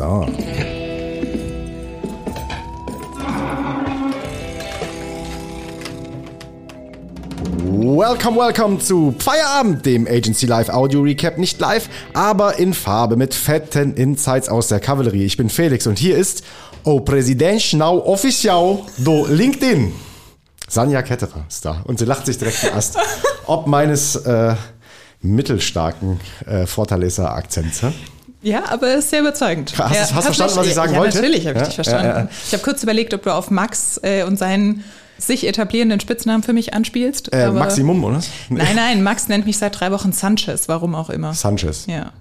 So. Welcome, welcome zu Feierabend, dem Agency Live Audio Recap. Nicht live, aber in Farbe mit fetten Insights aus der Kavallerie. Ich bin Felix und hier ist O Präsident Now Official do LinkedIn. Sanja Ketterer ist da und sie lacht sich direkt den Ast. Ob meines äh, mittelstarken äh, Fortaleza Akzents. Hä? Ja, aber ist sehr überzeugend. Hast, ja, hast du verstanden, was ich sagen ja, wollte? Natürlich habe ich Ja, dich verstanden. Ich habe kurz überlegt, ob du auf Max äh, und seinen sich etablierenden Spitznamen für mich anspielst. Äh, Maximum, oder? Nein, nein, Max nennt mich seit drei Wochen Sanchez, warum auch immer. Sanchez. Ja.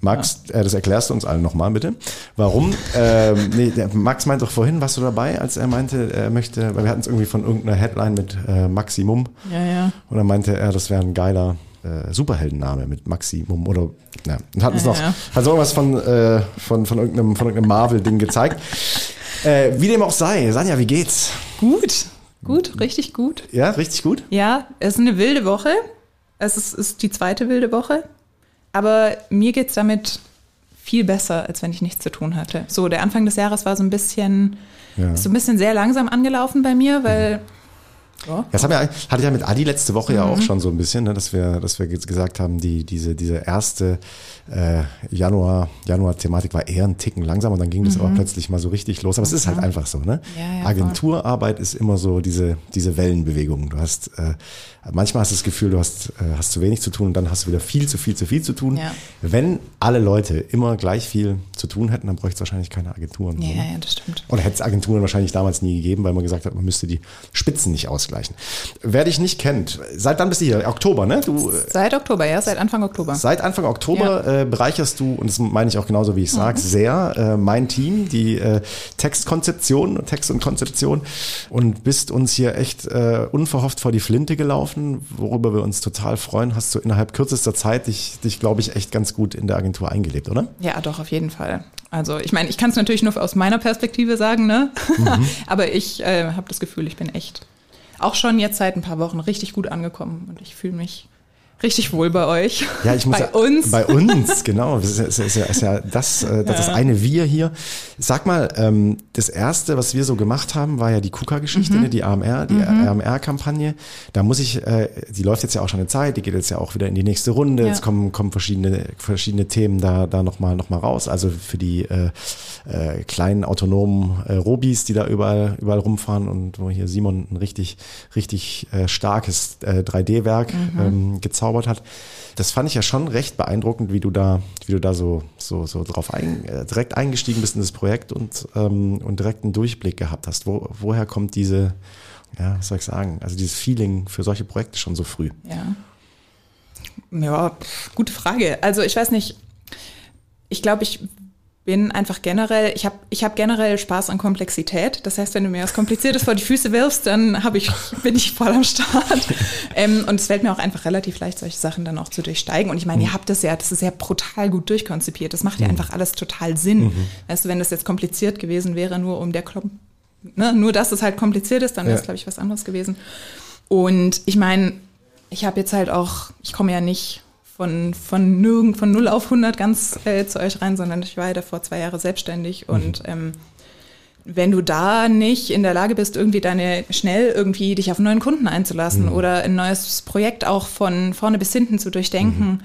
Max, äh, das erklärst du uns allen nochmal bitte. Warum? ähm, nee, Max meint doch vorhin, warst du dabei, als er meinte, er möchte, weil wir hatten es irgendwie von irgendeiner Headline mit äh, Maximum Ja, ja. und dann meinte er, das wäre ein geiler äh, Superheldenname mit Maximum oder ja. Und hat uns Ja, noch ja. hat so irgendwas von, äh, von, von irgendeinem, von irgendeinem Marvel-Ding gezeigt. äh, wie dem auch sei, Sanja, wie geht's? Gut, gut, richtig gut. Ja, richtig gut? Ja, es ist eine wilde Woche. Es ist, ist die zweite wilde Woche. Aber mir geht's damit viel besser, als wenn ich nichts zu tun hatte. So, der Anfang des Jahres war so ein bisschen, Ja. Mhm. so ein bisschen sehr langsam angelaufen bei mir, weil ja, Das wir, hatte ich ja mit Adi letzte Woche Mhm. ja auch schon so ein bisschen, ne, dass wir, dass wir gesagt haben, die, diese, diese erste äh, Januar, Januar-Thematik war eher ein Ticken langsam und dann ging das aber plötzlich mal so richtig los. Aber es ist halt einfach so, ne? Mhm. Ja, ja. Agenturarbeit ist immer so diese, diese Wellenbewegung. Du hast, äh, manchmal hast du das Gefühl, du hast, äh, hast zu wenig zu tun und dann hast du wieder viel zu viel zu viel zu tun. Wenn alle Leute immer gleich viel zu tun hätten, dann bräuchte es wahrscheinlich keine Agenturen. ja, ne? ja, das stimmt. Oder hätte es Agenturen wahrscheinlich damals nie gegeben, weil man gesagt hat, man müsste die Spitzen nicht ausgleichen. Wer dich nicht kennt, seit wann bist du hier? Oktober, ne? Du, äh, Seit Oktober, ja, seit Anfang Oktober. seit Anfang Oktober äh, bereicherst du, und das meine ich auch genauso, wie ich sage, sehr äh, mein Team, die äh, Textkonzeption, Text und Konzeption und bist uns hier echt äh, unverhofft vor die Flinte gelaufen, worüber wir uns total freuen. Hast du innerhalb kürzester Zeit dich, dich glaube ich, echt ganz gut in der Agentur eingelebt, oder? Ja, doch, auf jeden Fall. Also ich meine, ich kann es natürlich nur aus meiner Perspektive sagen, ne? Mhm. Aber ich äh, habe das Gefühl, ich bin echt auch schon jetzt seit ein paar Wochen richtig gut angekommen und ich fühle mich richtig wohl bei euch. Ja, ich muss bei ja, uns. Bei uns, genau. Das ist, ja- ist, ja- ist, ja, ja das, äh, das, das eine Wir hier. Sag mal, ähm, das erste, was wir so gemacht haben, war ja die KUKA-Geschichte, ne, die AMR, die AMR-Kampagne. Da muss ich, äh, die läuft jetzt ja auch schon eine Zeit, die geht jetzt ja auch wieder in die nächste Runde. Ja. Jetzt kommen, kommen verschiedene, verschiedene Themen da, da nochmal noch mal raus. Also für die äh, äh, kleinen autonomen äh, Robis, die da überall, überall rumfahren und wo hier Simon ein richtig, richtig äh, starkes äh, 3D-Werk ähm, gezaubert hat. Das fand ich ja schon recht beeindruckend, wie du da, wie du da so, so, so drauf ein, äh, direkt eingestiegen bist in das Projekt und, ähm, und direkt einen Durchblick gehabt hast. Wo, woher kommt diese, ja, was soll ich sagen, also dieses Feeling für solche Projekte schon so früh? Ja. Ja, pf, gute Frage. Also ich weiß nicht, ich glaube, ich bin einfach generell, ich habe ich hab generell Spaß an Komplexität. Das heißt, wenn du mir was Kompliziertes vor die Füße wirfst, dann hab ich, bin ich voll am Start. ähm, und es fällt mir auch einfach relativ leicht, solche Sachen dann auch zu durchsteigen. Und ich meine, ihr habt das ja, das ist ja brutal gut durchkonzipiert. Das macht ja einfach alles total Sinn. Weißt du, wenn das jetzt kompliziert gewesen wäre, nur um der Klump, ne, nur dass es halt kompliziert ist, dann wäre es, Ja. glaube ich, was anderes gewesen. Und ich meine, ich habe jetzt halt auch, ich komme ja nicht von, von, nirgend, von 0 auf 100 ganz äh, zu euch rein, sondern ich war ja davor zwei Jahre selbstständig und ähm, wenn du da nicht in der Lage bist, irgendwie deine schnell irgendwie dich auf einen neuen Kunden einzulassen oder ein neues Projekt auch von vorne bis hinten zu durchdenken,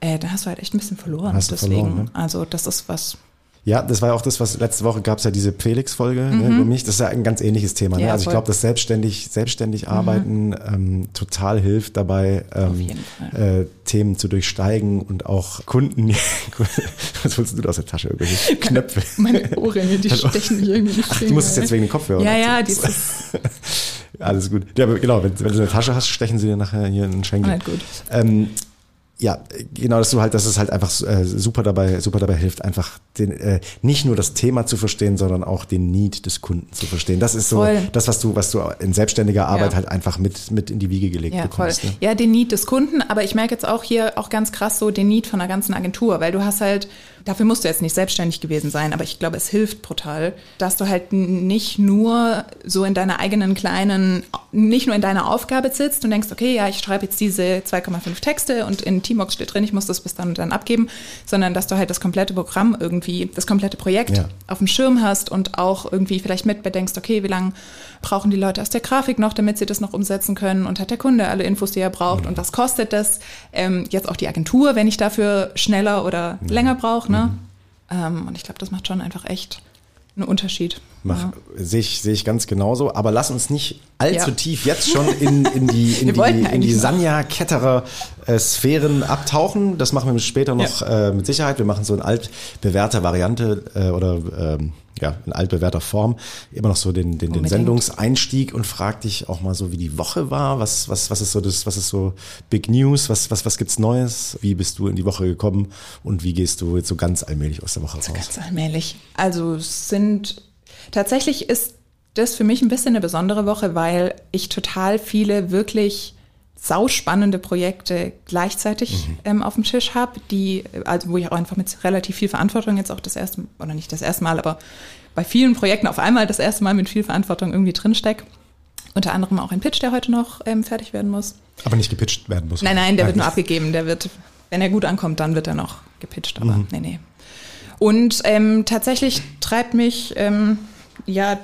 äh, dann hast du halt echt ein bisschen verloren. Hast Deswegen, verloren, ne? also das ist was. Ja, das war ja auch das, was letzte Woche gab es ja diese Felix-Folge ne, über mich. Das ist ja ein ganz ähnliches Thema. Ne? Mhm. Ja, Also ich. Mhm. glaube, dass selbstständig, selbstständig arbeiten ähm, total hilft dabei, ähm, äh, Themen zu durchsteigen und auch Kunden. was holst du da aus der Tasche? Irgendwelche Knöpfe. Meine Ohrringe, die stechen mich irgendwie nicht. Ach, du musst es jetzt wegen den Kopfhörern. Ja, ja, dieses Alles gut. Ja, aber genau, wenn, wenn du eine Tasche hast, stechen sie dir nachher hier in den Schenkel. halt gut. Ähm, ja, genau, dass du halt, dass es halt einfach äh, super dabei, super dabei hilft, einfach den, äh, nicht nur das Thema zu verstehen, sondern auch den Need des Kunden zu verstehen. Das ist so Voll. das, was du, was du in selbstständiger Arbeit Ja. halt einfach mit, mit in die Wiege gelegt Ja, voll. bekommst. Ne? Ja, den Need des Kunden, aber ich merke jetzt auch hier auch ganz krass so den Need von der ganzen Agentur, weil du hast halt, dafür musst du jetzt nicht selbstständig gewesen sein, aber ich glaube, es hilft brutal, dass du halt nicht nur so in deiner eigenen kleinen, nicht nur in deiner Aufgabe sitzt und denkst, okay, ja, ich schreibe jetzt diese 2,5 Texte und in Teambox steht drin, ich muss das bis dann und dann abgeben, sondern dass du halt das komplette Programm irgendwie, das komplette Projekt ja. auf dem Schirm hast und auch irgendwie vielleicht mitbedenkst, okay, wie lange brauchen die Leute aus der Grafik noch, damit sie das noch umsetzen können und hat der Kunde alle Infos, die er braucht mhm. und was kostet das? Ähm, jetzt auch die Agentur, wenn ich dafür schneller oder mhm. länger brauche. Ne? Mhm. Ähm, und ich glaube, das macht schon einfach echt einen Unterschied. Mach, ja. Sehe ich, seh ich ganz genauso. Aber lass uns nicht allzu ja. tief jetzt schon in, in die, in die, in die Sanja Ketterer äh, Sphären abtauchen. Das machen wir später noch ja. äh, mit Sicherheit. Wir machen so eine altbewährte Variante äh, oder ähm, ja, in altbewährter Form immer noch so den, den, den Sendungseinstieg und frag dich auch mal so, wie die Woche war. Was, was, was ist so das, was ist so Big News? Was, was, was gibt's Neues? Wie bist du in die Woche gekommen und wie gehst du jetzt so ganz allmählich aus der Woche so raus? Ganz allmählich. Also sind tatsächlich ist das für mich ein bisschen eine besondere Woche, weil ich total viele wirklich sauspannende Projekte gleichzeitig mhm. ähm, auf dem Tisch habe, die, also wo ich auch einfach mit relativ viel Verantwortung jetzt auch das erste, oder nicht das erste Mal, aber bei vielen Projekten auf einmal das erste Mal mit viel Verantwortung irgendwie drinstecke. Unter anderem auch ein Pitch, der heute noch ähm, fertig werden muss. Aber nicht gepitcht werden muss. Nein, nein, der nein, wird nur abgegeben. Der wird, wenn er gut ankommt, dann wird er noch gepitcht. Aber mhm. nee, nee. Und ähm, tatsächlich treibt mich, ähm, ja,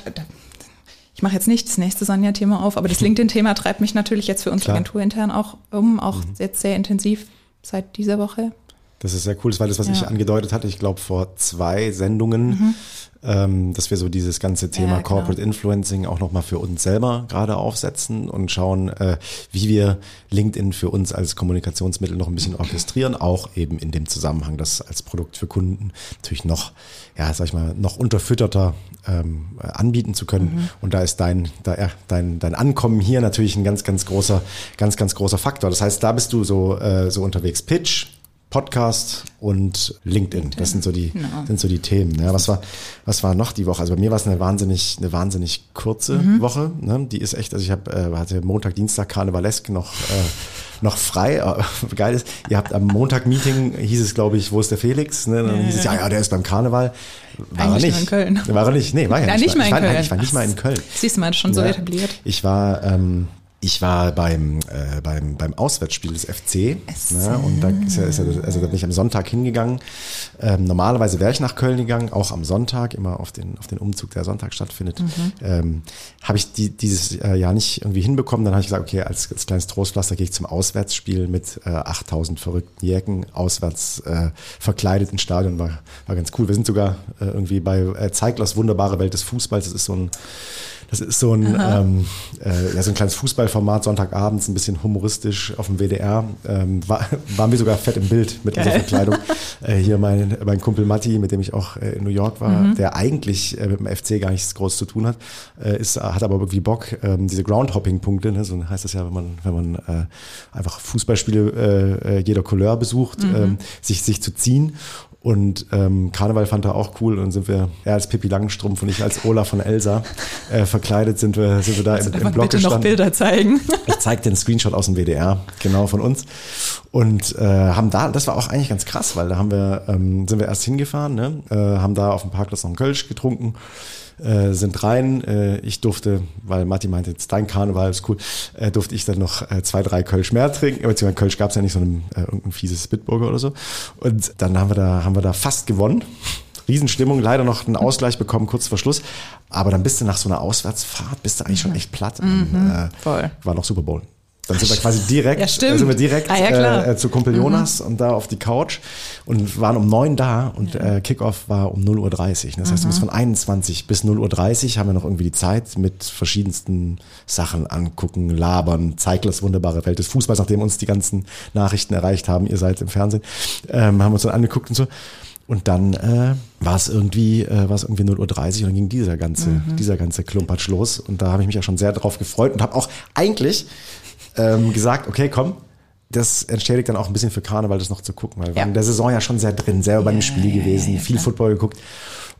ich mache jetzt nicht das nächste Sanja-Thema auf, aber das LinkedIn-Thema treibt mich natürlich jetzt für unsere Klar. Agentur intern auch um, auch mhm. jetzt sehr intensiv seit dieser Woche. Das ist sehr cool, das war das, was ja. ich angedeutet hatte, ich glaube vor zwei Sendungen, mhm ähm, dass wir so dieses ganze Thema ja, Corporate Influencing auch nochmal für uns selber gerade aufsetzen und schauen, äh, wie wir LinkedIn für uns als Kommunikationsmittel noch ein bisschen orchestrieren, auch eben in dem Zusammenhang, das als Produkt für Kunden natürlich noch, ja, sag ich mal, noch unterfütterter ähm, anbieten zu können. Mhm. Und da ist dein, da, ja, dein, dein Ankommen hier natürlich ein ganz, ganz großer, ganz, ganz großer Faktor. Das heißt, da bist du so, äh, so unterwegs. Pitch, Podcast und LinkedIn. Das sind so die, genau. sind so die Themen. Ja, was war, was war noch die Woche? Also bei mir war es eine wahnsinnig, eine wahnsinnig kurze mhm. Woche. Ne? Die ist echt, also ich habe, äh, hatte Montag, Dienstag Karnevalesk noch, äh, noch frei. Geil ist, ihr habt am Montag Meeting, hieß es, glaube ich, wo ist der Felix? Ne? Dann hieß es, ja, ja, der ist beim Karneval. War Eigentlich er nicht. in Köln. War er nicht. Nee, war ja Nein, nicht, nicht mal. in Köln. Ich war, ich war nicht mal in Köln. Siehst du mal, schon so ja, etabliert. Ich war, ähm, ich war beim, äh, beim, beim Auswärtsspiel des FC ne, und da, ist ja, ist ja, also da bin ich am Sonntag hingegangen. Ähm, normalerweise wäre ich nach Köln gegangen, auch am Sonntag, immer auf den, auf den Umzug, der Sonntag stattfindet. Mhm. Ähm, Habe ich die, dieses äh, Jahr nicht irgendwie hinbekommen. Dann habe ich gesagt, okay, als, als kleines Trostpflaster gehe ich zum Auswärtsspiel mit äh, 8000 verrückten Jäcken, auswärts äh, verkleidet ins Stadion. War, war ganz cool. Wir sind sogar äh, irgendwie bei äh, Zeiglers Wunderbare Welt des Fußballs. Das ist so ein das ist so ein, ähm, äh, ja, so ein kleines Fußballformat, Sonntagabends, ein bisschen humoristisch auf dem WDR. Ähm, war, waren wir sogar fett im Bild mit Geil. unserer Verkleidung. Äh, hier mein, mein Kumpel Matti, mit dem ich auch äh, in New York war, mhm. der eigentlich äh, mit dem FC gar nichts groß zu tun hat, äh, ist, hat aber irgendwie Bock, ähm, diese Groundhopping-Punkte, ne, so heißt das ja, wenn man, wenn man äh, einfach Fußballspiele äh, jeder Couleur besucht, mhm. ähm, sich, sich zu ziehen. Und ähm, Karneval fand er auch cool und sind wir, er als Pippi Langstrumpf und ich als Ola von Elsa äh, verkleidet, sind wir, sind wir da im, im Blog bitte gestanden. noch Bilder zeigen. Ich zeig dir einen Screenshot aus dem WDR, genau von uns. Und äh, haben da, das war auch eigentlich ganz krass, weil da haben wir, ähm, sind wir erst hingefahren, ne? äh, haben da auf dem Parkplatz noch einen Kölsch getrunken äh, sind rein. Äh, ich durfte, weil Matti meinte, jetzt dein Karneval ist cool, äh, durfte ich dann noch äh, zwei, drei Kölsch mehr trinken. Beziehungsweise Kölsch gab es ja nicht, so ein äh, irgendein fieses Bitburger oder so. Und dann haben wir da, haben wir da fast gewonnen. Riesenstimmung, leider noch einen Ausgleich bekommen, kurz vor Schluss. Aber dann bist du nach so einer Auswärtsfahrt, bist du eigentlich schon echt platt. Mhm, und, äh, voll. War noch Super Bowl. Dann sind wir quasi direkt, ja, sind wir direkt ah, ja, äh, zu Kumpel. Jonas mhm. und da auf die Couch und waren um neun da und ja. äh, Kickoff war um 0.30 Uhr. Das heißt, mhm. du musst von 21 bis 0.30 Uhr haben wir noch irgendwie die Zeit mit verschiedensten Sachen angucken, labern, Zeiglers wunderbare Welt des Fußballs, nachdem uns die ganzen Nachrichten erreicht haben, ihr seid im Fernsehen, ähm, haben uns dann angeguckt und so. Und dann äh, war es irgendwie, äh, war es irgendwie 0.30 Uhr und dann ging dieser ganze, mhm. dieser ganze Klumpatsch los. Und da habe ich mich ja schon sehr drauf gefreut und habe auch eigentlich ähm, gesagt, okay, komm, das entschädigt dann auch ein bisschen für Karneval, das noch zu gucken, weil wir ja. waren in der Saison ja schon sehr drin, selber bei dem Spiel gewesen, viel Football geguckt.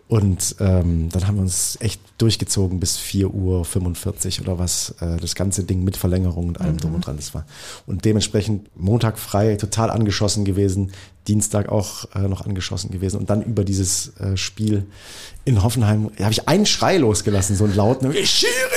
Und ähm, dann haben wir uns echt durchgezogen bis 4.45 Uhr oder was. Äh, das ganze Ding mit Verlängerung und allem mhm. drum und dran. Das war. Und dementsprechend Montag frei, total angeschossen gewesen. Dienstag auch äh, noch angeschossen gewesen. Und dann über dieses äh, Spiel in Hoffenheim habe ich einen Schrei losgelassen, so einen lauten, Schiri, yeah!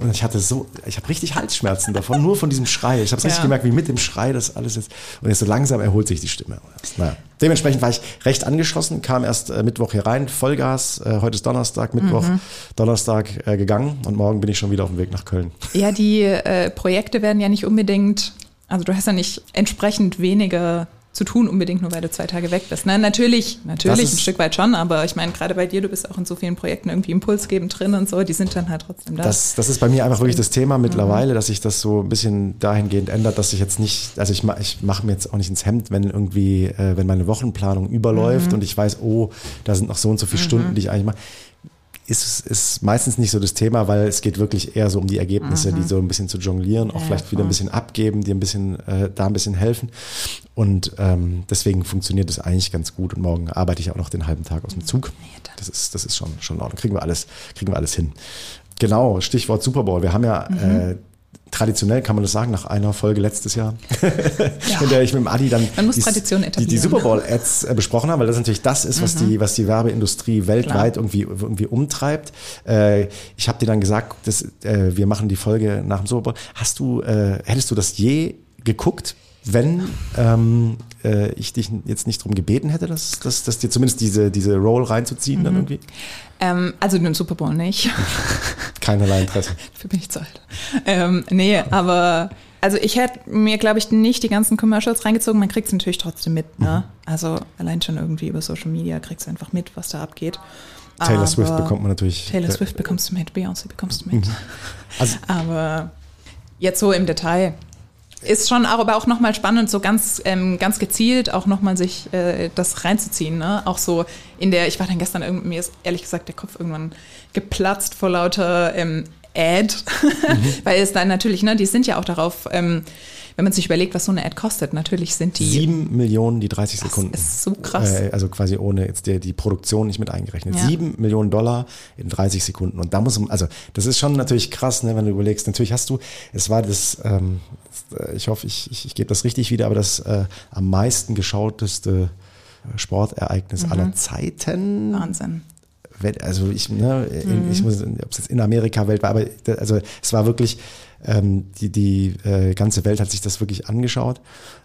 Und ich hatte so, ich habe richtig Halsschmerzen davon, nur von diesem Schrei. Ich habe es ja. richtig gemerkt, wie mit dem Schrei das alles ist. Und jetzt so langsam erholt sich die Stimme. Naja. Dementsprechend war ich recht angeschossen, kam erst äh, Mittwoch hier rein, Vollgas. Äh, heute ist Donnerstag, Mittwoch, mhm. Donnerstag äh, gegangen und morgen bin ich schon wieder auf dem Weg nach Köln. Ja, die äh, Projekte werden ja nicht unbedingt, also du hast ja nicht entsprechend weniger zu tun, unbedingt nur weil du zwei Tage weg bist. Ne? Natürlich, natürlich ein Stück weit schon, aber ich meine, gerade bei dir, du bist auch in so vielen Projekten irgendwie impulsgebend drin und so, die sind dann halt trotzdem da. Das, das ist bei mir einfach wirklich das Thema mittlerweile, mhm. dass sich das so ein bisschen dahingehend ändert, dass ich jetzt nicht, also ich, ich mache mir jetzt auch nicht ins Hemd, wenn irgendwie, äh, wenn meine Wochenplanung überläuft mhm. und ich weiß, oh, da sind noch so und so viele mhm. Stunden, die ich eigentlich mache ist, ist meistens nicht so das Thema, weil es geht wirklich eher so um die Ergebnisse, mhm. die so ein bisschen zu jonglieren, auch ja, vielleicht wieder ein bisschen abgeben, dir ein bisschen äh, da ein bisschen helfen. Und ähm, deswegen funktioniert das eigentlich ganz gut. Und morgen arbeite ich auch noch den halben Tag aus dem Zug. Das ist, das ist schon, schon in Ordnung. Kriegen wir alles, kriegen wir alles hin. Genau, Stichwort Super Bowl. Wir haben ja mhm. äh, traditionell kann man das sagen, nach einer Folge letztes Jahr, ja. in der ich mit dem Adi dann die, die, die, Super Bowl Ads äh, besprochen habe, weil das natürlich das ist, was mhm. die was die Werbeindustrie weltweit irgendwie irgendwie umtreibt. Äh, ich habe dir dann gesagt, dass, äh, wir machen die Folge nach dem Super Bowl. Hast du äh, hättest du das je geguckt? Wenn ähm, äh, ich dich jetzt nicht darum gebeten hätte, dass, dass, dass dir zumindest diese, diese Roll reinzuziehen mhm. dann irgendwie? Ähm, also den Super Bowl nicht. Keinerlei Interesse. Für mich zu alt. Ähm, nee, aber also ich hätte mir, glaube ich, nicht die ganzen Commercials reingezogen. Man kriegt es natürlich trotzdem mit. Ne? Mhm. Also allein schon irgendwie über Social Media kriegst du einfach mit, was da abgeht. Taylor aber Swift bekommt man natürlich. Taylor Swift bekommst du mit, Beyoncé bekommst du mit. Mhm. Also, aber jetzt so im Detail ist schon auch, aber auch nochmal spannend, so ganz, ähm, ganz gezielt auch nochmal sich äh, das reinzuziehen. Ne? Auch so in der, ich war dann gestern, mir ist ehrlich gesagt der Kopf irgendwann geplatzt vor lauter ähm, Ad, mhm. weil es dann natürlich, ne, die sind ja auch darauf, ähm, wenn man sich überlegt, was so eine Ad kostet, natürlich sind die. Sieben Millionen die 30 das Sekunden. ist so krass. Äh, also quasi ohne jetzt die, die Produktion nicht mit eingerechnet. Ja. Sieben Millionen Dollar in 30 Sekunden. Und da muss man, also das ist schon natürlich krass, ne, wenn du überlegst. Natürlich hast du, es war das, ähm, ich hoffe, ich, ich, ich gebe das richtig wieder, aber das äh, am meisten geschauteste Sportereignis mhm. aller Zeiten. Wahnsinn also ich, ne, mhm. ich muss, ob es jetzt in Amerika weltweit, aber also es war wirklich, ähm, die, die äh, ganze Welt hat sich das wirklich angeschaut.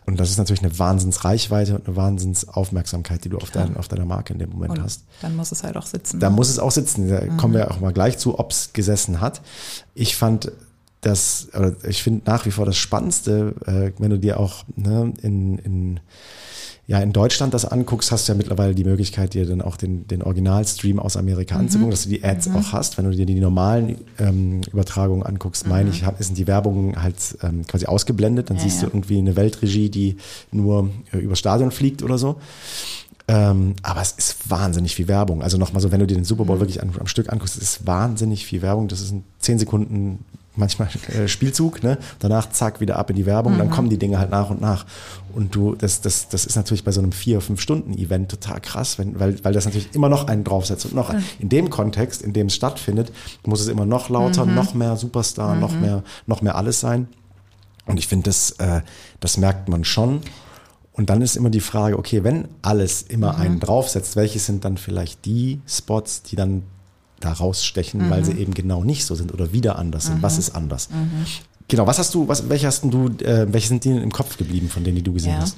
Und das ist natürlich eine Wahnsinnsreichweite und eine Wahnsinnsaufmerksamkeit, die du auf, dein, auf deiner Marke in dem Moment und hast. Dann muss es halt auch sitzen. Da ne? muss es auch sitzen. Da mhm. kommen wir auch mal gleich zu, ob es gesessen hat. Ich fand das, oder ich finde nach wie vor das Spannendste, äh, wenn du dir auch ne, in, in ja in Deutschland das anguckst, hast du ja mittlerweile die Möglichkeit, dir dann auch den, den Originalstream aus Amerika mhm. anzugucken, dass du die Ads mhm. auch hast. Wenn du dir die normalen ähm, Übertragungen anguckst, mhm. meine ich, sind die Werbungen halt ähm, quasi ausgeblendet. Dann ja, siehst ja. du irgendwie eine Weltregie, die nur äh, über Stadion fliegt oder so. Ähm, aber es ist wahnsinnig viel Werbung. Also nochmal so, wenn du dir den Super Bowl mhm. wirklich am, am Stück anguckst, es ist wahnsinnig viel Werbung. Das ist ein 10 Sekunden manchmal äh, Spielzug, ne? Danach zack wieder ab in die Werbung, mhm. dann kommen die Dinge halt nach und nach. Und du, das, das, das ist natürlich bei so einem vier, fünf Stunden Event total krass, wenn, weil, weil das natürlich immer noch einen draufsetzt und noch mhm. in dem Kontext, in dem es stattfindet, muss es immer noch lauter, mhm. noch mehr Superstar, noch mhm. mehr, noch mehr alles sein. Und ich finde, das, äh, das merkt man schon. Und dann ist immer die Frage, okay, wenn alles immer mhm. einen draufsetzt, welche sind dann vielleicht die Spots, die dann da rausstechen, mhm. weil sie eben genau nicht so sind oder wieder anders sind. Was mhm. ist anders? Mhm. Genau, was hast du, was, welche hast du, äh, welche sind dir im Kopf geblieben, von denen die du gesehen ja. hast?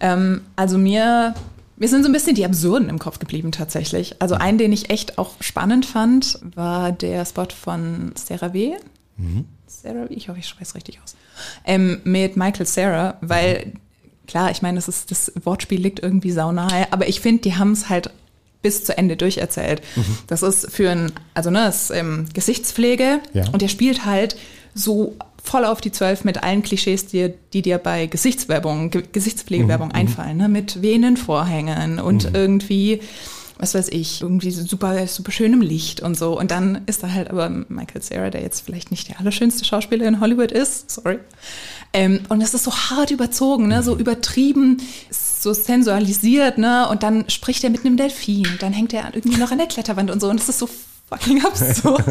Ähm, also mir, mir sind so ein bisschen die Absurden im Kopf geblieben tatsächlich. Also einen, den ich echt auch spannend fand, war der Spot von CeraVe. Mhm. Sarah, ich hoffe, ich spreche es richtig aus. Ähm, mit Michael Sarah, weil mhm. klar, ich meine, das ist das Wortspiel liegt irgendwie saunahe, aber ich finde, die haben es halt bis zu Ende durcherzählt. Mhm. Das ist für ein, also ne, das ist ähm, Gesichtspflege ja. und der spielt halt so voll auf die Zwölf mit allen Klischees, die, die dir bei Gesichtswerbung, Ge Gesichtspflegewerbung mhm. einfallen, ne? mit wehenden Vorhängen und mhm. irgendwie, was weiß ich, irgendwie super, super schönem Licht und so. Und dann ist da halt aber Michael Cera, der jetzt vielleicht nicht der allerschönste Schauspieler in Hollywood ist, sorry. Ähm, und das ist so hart überzogen, ne? so übertrieben so sensualisiert, ne? Und dann spricht er mit einem Delfin, dann hängt er irgendwie noch an der Kletterwand und so. Und das ist so fucking absurd.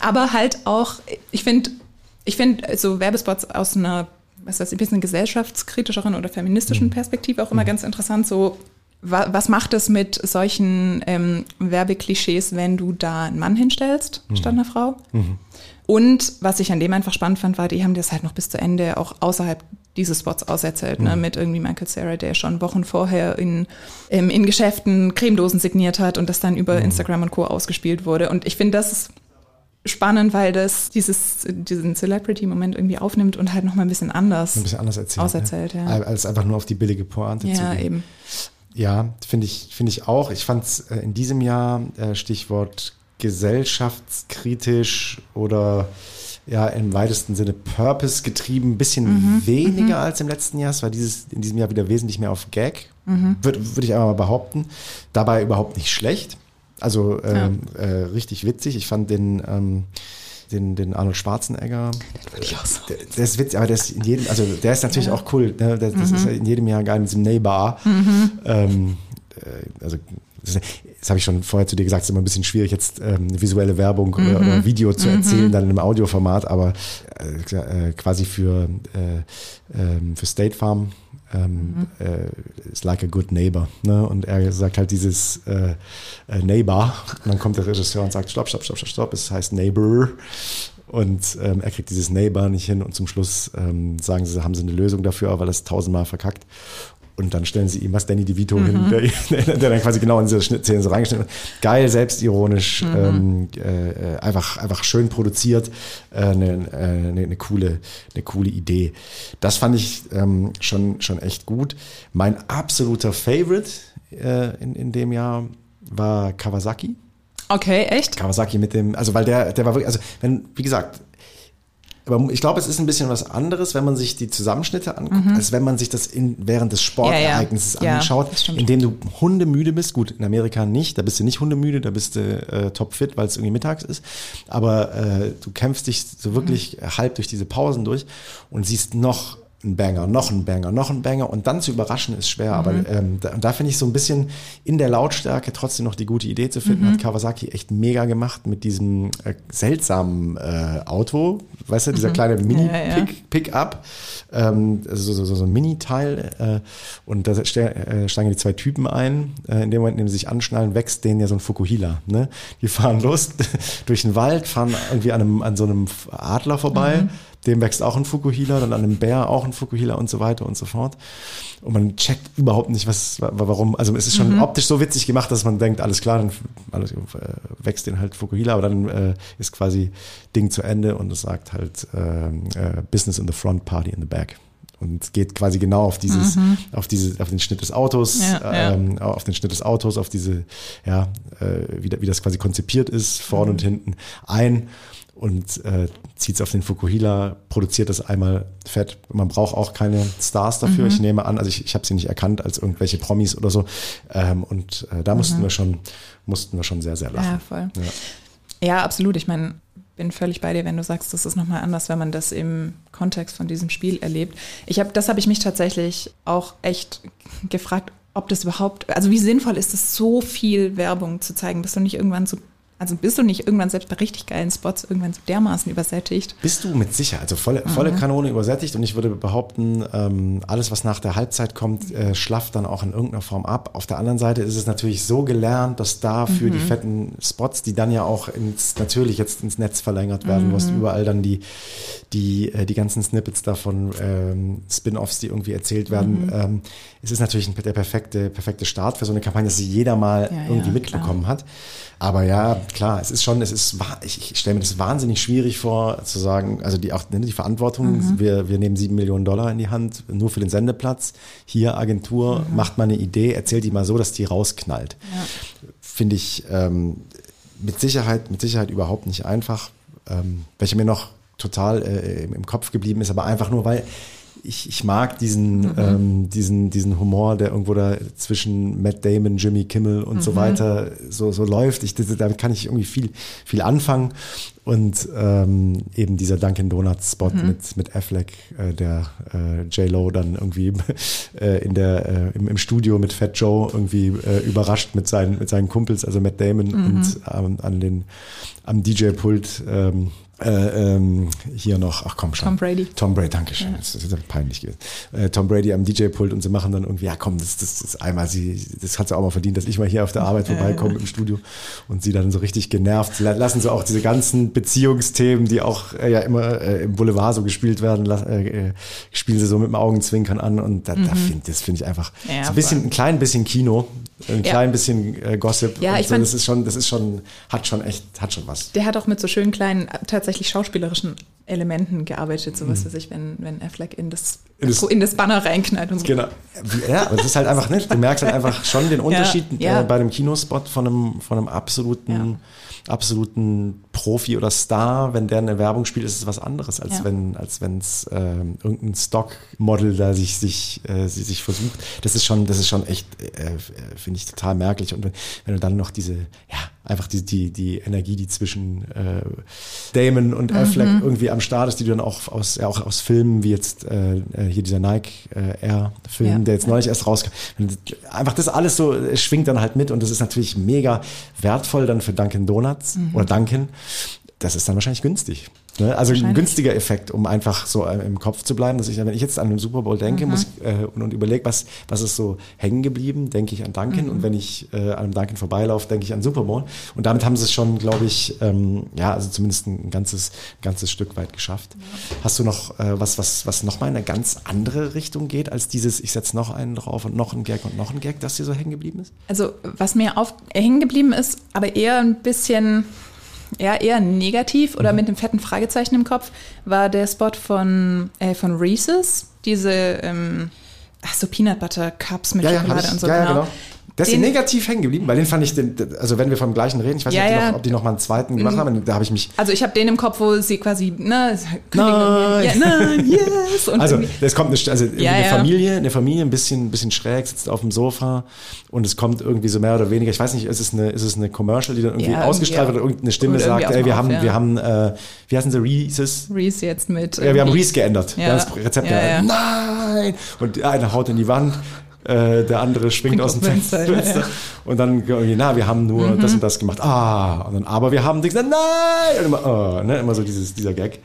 Aber halt auch, ich finde, ich finde so Werbespots aus einer, was weiß ich, ein bisschen gesellschaftskritischeren oder feministischen mhm. Perspektive auch immer mhm. ganz interessant. So, wa was macht es mit solchen ähm, Werbeklischees, wenn du da einen Mann hinstellst mhm. statt einer Frau? Mhm. Und was ich an dem einfach spannend fand, war, die haben das halt noch bis zu Ende auch außerhalb dieses Spots auserzählt, ne, mhm. mit irgendwie Michael Sarah, der schon Wochen vorher in, in, in Geschäften Cremedosen signiert hat und das dann über mhm. Instagram und Co. ausgespielt wurde. Und ich finde, das ist spannend, weil das dieses, diesen Celebrity-Moment irgendwie aufnimmt und halt nochmal ein bisschen anders, ein bisschen anders erzählt, auserzählt. Ne? Ja. Als einfach nur auf die billige Pointe ja, zu gehen. Ja, eben. Ja, finde ich, finde ich auch. Ich fand es äh, in diesem Jahr, äh, Stichwort gesellschaftskritisch oder ja im weitesten Sinne Purpose getrieben, ein bisschen mhm. weniger mhm. als im letzten Jahr. Es war dieses, in diesem Jahr wieder wesentlich mehr auf Gag, mhm. würde würd ich einmal mal behaupten. Dabei überhaupt nicht schlecht. Also ähm, ja. äh, richtig witzig. Ich fand den, ähm, den, den Arnold Schwarzenegger. Den ich auch so. Der, der, ist witzig, aber der ist in jedem, also der ist natürlich ja. auch cool. Ne? Das, das ist mhm. in jedem Jahr geil mit diesem Neighbor. Mhm. Ähm, äh, also das, das habe ich schon vorher zu dir gesagt, es ist immer ein bisschen schwierig, jetzt ähm, visuelle Werbung mhm. oder, oder, Video zu erzählen, mhm. dann in einem Audioformat, aber äh, äh, quasi für, äh, ähm, für State Farm ähm, mhm. äh, ist like a good neighbor. Ne? Und er sagt halt dieses äh, äh, Neighbor. Und dann kommt der Regisseur und sagt, stopp, stopp, stopp, stopp, stopp, es heißt Neighbor. Und ähm, er kriegt dieses Neighbor nicht hin und zum Schluss ähm, sagen sie, haben sie eine Lösung dafür, weil er es tausendmal verkackt. Und dann stellen sie ihm was Danny DeVito mhm. hin, der, der, dann quasi genau in diese Szene so reingeschnitten wird. Geil, selbstironisch, mhm. ähm, äh, einfach, einfach schön produziert, äh, eine, äh, eine, eine, coole, eine coole Idee. Das fand ich ähm, schon, schon echt gut. Mein absoluter Favorite äh, in, in dem Jahr war Kawasaki. Okay, echt? Kawasaki mit dem, also weil der, der war wirklich, also wenn, wie gesagt, aber ich glaube, es ist ein bisschen was anderes, wenn man sich die Zusammenschnitte anguckt, mhm. als wenn man sich das in, während des Sportereignisses ja, ja. anschaut, ja, indem du hundemüde bist. Gut, in Amerika nicht, da bist du nicht hundemüde, da bist du äh, topfit, weil es irgendwie mittags ist. Aber äh, du kämpfst dich so wirklich mhm. halb durch diese Pausen durch und siehst noch ein Banger, noch ein Banger, noch ein Banger und dann zu überraschen ist schwer. Mhm. Aber ähm, da, da finde ich so ein bisschen in der Lautstärke trotzdem noch die gute Idee zu finden, mhm. hat Kawasaki echt mega gemacht mit diesem äh, seltsamen äh, Auto, weißt du, dieser mhm. kleine Mini-Pick-up, ja, ja. ähm, also so, so, so ein Mini-Teil äh, und da äh, steigen die zwei Typen ein. Äh, in dem Moment, in dem sie sich anschnallen, wächst denen ja so ein Fukuhila. Ne? Die fahren los durch den Wald, fahren irgendwie an, einem, an so einem Adler vorbei mhm dem wächst auch ein Fukuhila, dann an einem Bär auch ein Fukuhila und so weiter und so fort. Und man checkt überhaupt nicht, was, warum. Also es ist schon mhm. optisch so witzig gemacht, dass man denkt, alles klar, dann alles, äh, wächst den halt Fukuhila, aber dann äh, ist quasi Ding zu Ende und es sagt halt äh, äh, Business in the front, Party in the back und geht quasi genau auf dieses, mhm. auf diese, auf den Schnitt des Autos, ja, ähm, ja. auf den Schnitt des Autos, auf diese, ja, äh, wie, wie das quasi konzipiert ist, vorne mhm. und hinten ein und äh, zieht es auf den Fukuhila, produziert das einmal fett. Man braucht auch keine Stars dafür. Mhm. Ich nehme an, also ich, ich habe sie nicht erkannt als irgendwelche Promis oder so. Ähm, und äh, da mhm. mussten wir schon, mussten wir schon sehr, sehr lachen. Ja, voll. Ja, ja absolut. Ich meine, bin völlig bei dir, wenn du sagst, das ist nochmal anders, wenn man das im Kontext von diesem Spiel erlebt. Ich habe, das habe ich mich tatsächlich auch echt gefragt, ob das überhaupt, also wie sinnvoll ist es, so viel Werbung zu zeigen, bis du nicht irgendwann so also bist du nicht irgendwann selbst bei richtig geilen Spots irgendwann so dermaßen übersättigt? Bist du mit Sicherheit, also volle, volle mhm. Kanone übersättigt und ich würde behaupten, ähm, alles, was nach der Halbzeit kommt, äh, schlafft dann auch in irgendeiner Form ab. Auf der anderen Seite ist es natürlich so gelernt, dass da für mhm. die fetten Spots, die dann ja auch ins, natürlich jetzt ins Netz verlängert werden, mhm. hast überall dann die, die, äh, die ganzen Snippets davon, ähm, Spin-offs, die irgendwie erzählt werden. Mhm. Ähm, es ist natürlich der perfekte, perfekte Start für so eine Kampagne, dass sie jeder mal ja, irgendwie ja, mitbekommen klar. hat. Aber ja, klar, es ist schon, es ist, ich, ich stelle mir das wahnsinnig schwierig vor, zu sagen, also die, auch ne, die Verantwortung, mhm. wir, wir nehmen sieben Millionen Dollar in die Hand, nur für den Sendeplatz. Hier Agentur, mhm. macht mal eine Idee, erzählt die mal so, dass die rausknallt. Ja. Finde ich ähm, mit Sicherheit, mit Sicherheit überhaupt nicht einfach. Ähm, welche mir noch total äh, im Kopf geblieben ist, aber einfach nur, weil ich, ich mag diesen, mhm. ähm, diesen, diesen Humor, der irgendwo da zwischen Matt Damon, Jimmy Kimmel und mhm. so weiter so, so läuft. Ich, damit kann ich irgendwie viel, viel anfangen. Und ähm, eben dieser Dunkin' Donuts Spot mhm. mit, mit Affleck, äh, der äh, J-Lo dann irgendwie äh, in der, äh, im, im Studio mit Fat Joe irgendwie äh, überrascht mit seinen, mit seinen Kumpels, also Matt Damon mhm. und ähm, an den, am DJ-Pult ähm, äh, ähm, hier noch, ach komm schon. Tom Brady. Tom Brady, danke schön. Ja. Das ist peinlich gewesen. Äh, Tom Brady am DJ-Pult und sie machen dann irgendwie, ja komm, das, das ist einmal, sie, das hat sie auch mal verdient, dass ich mal hier auf der Arbeit vorbeikomme im Studio und sie dann so richtig genervt. Lassen sie auch diese ganzen Beziehungsthemen, die auch äh, ja immer äh, im Boulevard so gespielt werden, äh, spielen sie so mit dem Augenzwinkern an und da, mhm. da find, das finde ich einfach ja, so ein bisschen, ein klein bisschen Kino, ein ja. klein bisschen äh, Gossip. Ja, ich so, das ist schon, das ist schon, hat schon echt, hat schon was. Der hat auch mit so schönen kleinen, tatsächlich tatsächlich schauspielerischen Elementen gearbeitet, so was mhm. weiß ich, wenn, wenn Affleck in das, in das, in das Banner reinknallt und so. Genau. Ja, aber das ist halt einfach nicht. Du merkst halt einfach schon den Unterschied ja, ja. Äh, bei dem Kinospot von einem, von einem absoluten absoluten Profi oder Star, wenn der eine Werbung spielt, ist es was anderes, als ja. wenn als wenn es äh, irgendein Stockmodel da sich sich äh, sie sich versucht. Das ist schon das ist schon echt äh, finde ich total merklich und wenn, wenn du dann noch diese ja einfach die die die Energie, die zwischen äh, Damon und mhm. Affleck irgendwie am Start ist, die du dann auch aus ja, auch aus Filmen wie jetzt äh, äh hier dieser Nike äh, Air Film, ja. der jetzt neulich erst rauskam, einfach das alles so schwingt dann halt mit und das ist natürlich mega wertvoll dann für Dunkin Donuts mhm. oder Dunkin. Das ist dann wahrscheinlich günstig. Ne? Also ein günstiger Effekt, um einfach so äh, im Kopf zu bleiben, dass ich, wenn ich jetzt an den Super Bowl denke mhm. muss, äh, und, und überlege, was, was ist so hängen geblieben, denke ich an Duncan mhm. und wenn ich äh, an einem Duncan vorbeilaufe, denke ich an Super Bowl. Und damit haben sie es schon, glaube ich, ähm, ja, also zumindest ein ganzes, ganzes Stück weit geschafft. Ja. Hast du noch äh, was, was, was nochmal in eine ganz andere Richtung geht, als dieses, ich setze noch einen drauf und noch einen Gag und noch einen Gag, das dir so hängen geblieben ist? Also, was mir auf, hängen geblieben ist, aber eher ein bisschen ja, eher negativ oder mhm. mit einem fetten Fragezeichen im Kopf, war der Spot von, äh, von Reese's, diese ähm, ach so Peanut Butter Cups mit ja, Schokolade ja, und so. Ja, genau. genau. Der ist negativ hängen geblieben, weil den fand ich, den, also wenn wir vom gleichen reden, ich weiß ja, nicht, ob, ja. noch, ob die noch mal einen zweiten gemacht mhm. haben, da habe ich mich. Also ich habe den im Kopf, wo sie quasi, ne, nein, ja, nein, yes. Und also es kommt eine, also ja, eine Familie, eine Familie, ein bisschen, ein bisschen schräg, sitzt auf dem Sofa und es kommt irgendwie so mehr oder weniger, ich weiß nicht, ist es eine, ist es eine Commercial, die dann irgendwie ausgestrahlt wird oder irgendeine Stimme sagt, ey, wir haben, wir haben, äh, wie heißen sie, Reese's? Reese jetzt mit. Ja, wir haben Reese geändert. Ja. Wir haben das Rezept geändert. Nein! Und einer haut in die Wand äh, der andere schwingt aus dem Fenster. Fenster. Ja. Und dann, na, wir haben nur mhm. das und das gemacht. Ah, und dann, aber wir haben gesagt, nein! Und immer, oh, ne, immer so dieses, dieser Gag.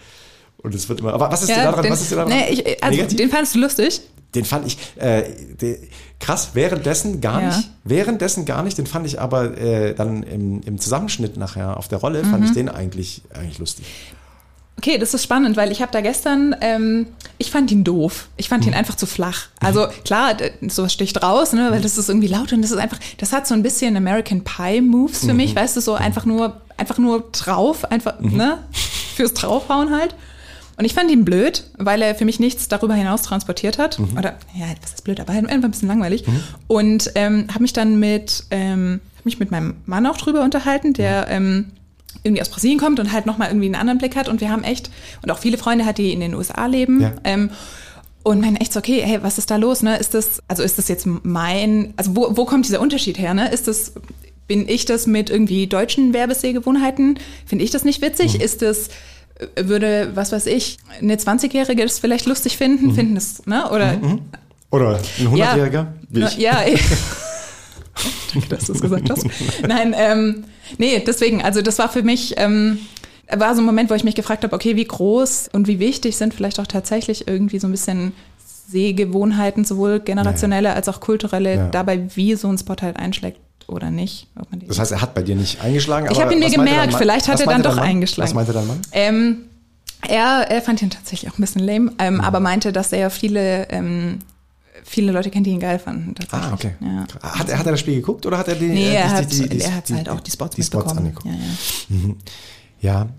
Und es wird immer, aber was ist ja, dir daran, den, was ist dir daran? Nee, ich, also, Negativ? den fandest du lustig? Den fand ich äh, de, krass, währenddessen gar ja. nicht. Währenddessen gar nicht, den fand ich aber äh, dann im, im Zusammenschnitt nachher auf der Rolle, mhm. fand ich den eigentlich, eigentlich lustig. Okay, das ist spannend, weil ich habe da gestern, ähm, ich fand ihn doof. Ich fand ihn mhm. einfach zu flach. Also klar, sowas sticht raus, ne, weil das ist irgendwie laut und das ist einfach, das hat so ein bisschen American Pie Moves für mhm. mich, weißt du, so einfach nur, einfach nur drauf, einfach, mhm. ne, fürs Draufhauen halt. Und ich fand ihn blöd, weil er für mich nichts darüber hinaus transportiert hat. Mhm. Oder, ja, was ist blöd, aber einfach ein bisschen langweilig. Mhm. Und ähm, habe mich dann mit, ähm, hab mich mit meinem Mann auch drüber unterhalten, der ähm, irgendwie aus Brasilien kommt und halt nochmal irgendwie einen anderen Blick hat. Und wir haben echt, und auch viele Freunde hat, die in den USA leben. Ja. Ähm, und meinen echt so, okay, hey, was ist da los? Ne? Ist das, also ist das jetzt mein, also wo, wo kommt dieser Unterschied her? Ne? Ist das, bin ich das mit irgendwie deutschen Werbesehgewohnheiten? Finde ich das nicht witzig? Mhm. Ist das, würde, was weiß ich, eine 20-Jährige das vielleicht lustig finden? Mhm. Finden das, ne? Oder, mhm. Oder ein 100-Jähriger? Ja, ja Danke, dass du es gesagt hast. Nein, ähm, nee, deswegen, also das war für mich, ähm, war so ein Moment, wo ich mich gefragt habe, okay, wie groß und wie wichtig sind vielleicht auch tatsächlich irgendwie so ein bisschen Sehgewohnheiten, sowohl generationelle ja. als auch kulturelle, ja. dabei, wie so ein Spot halt einschlägt oder nicht. das heißt, er hat bei dir nicht eingeschlagen? Ich habe ihn mir gemerkt, vielleicht hat er dann doch eingeschlagen. Was meinte dein Mann? Ähm, er, er fand ihn tatsächlich auch ein bisschen lame, ähm, mhm. aber meinte, dass er viele ähm, viele Leute kennt, die ihn geil fanden. Ah, okay. Ja. Hat, er, hat er das Spiel geguckt oder hat er die? Nee, äh, er hat, die, die, er hat halt auch die Spots, die Spots angeguckt. Ja, ja. Mhm. ja,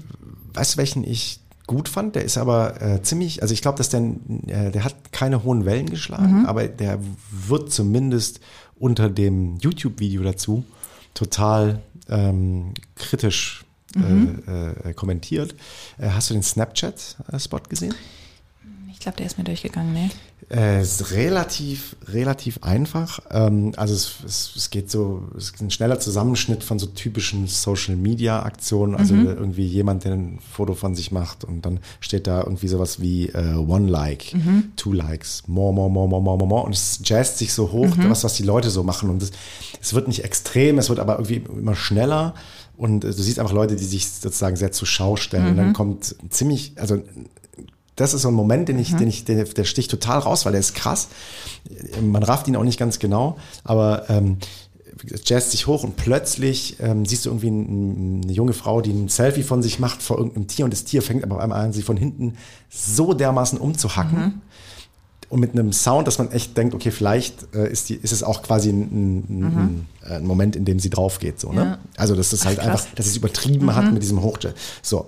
weißt du, welchen ich gut fand? Der ist aber äh, ziemlich, also ich glaube, dass der, äh, der hat keine hohen Wellen geschlagen, mhm. aber der wird zumindest unter dem YouTube-Video dazu total ähm, kritisch äh, mhm. äh, kommentiert. Äh, hast du den Snapchat-Spot gesehen? Ich glaube, der ist mir durchgegangen, ne? Äh, ist relativ, relativ einfach. Ähm, also es, es, es geht so, es ist ein schneller Zusammenschnitt von so typischen Social Media Aktionen. Also mhm. irgendwie jemand, der ein Foto von sich macht und dann steht da irgendwie sowas wie äh, One Like, mhm. Two Likes, more, more, more, more, more, more, more. Und es jazzt sich so hoch, mhm. was, was die Leute so machen. Und es, wird nicht extrem, es wird aber irgendwie immer schneller. Und äh, du siehst einfach Leute, die sich sozusagen sehr zur Schau stellen. Und dann mhm. kommt ziemlich, also das ist so ein Moment, den ich, mhm. den ich, der, der sticht total raus, weil der ist krass. Man rafft ihn auch nicht ganz genau, aber ähm, jazzt sich hoch und plötzlich ähm, siehst du irgendwie ein, eine junge Frau, die ein Selfie von sich macht vor irgendeinem Tier und das Tier fängt aber auf einmal an, sie von hinten so dermaßen umzuhacken. Mhm und mit einem Sound, dass man echt denkt, okay, vielleicht äh, ist, die, ist es auch quasi ein, ein, mhm. ein, Moment, in dem sie drauf geht. So, ne? Ja. Also das ist halt Ach, einfach, dass es übertrieben mhm. hat mit diesem Hochjet. So.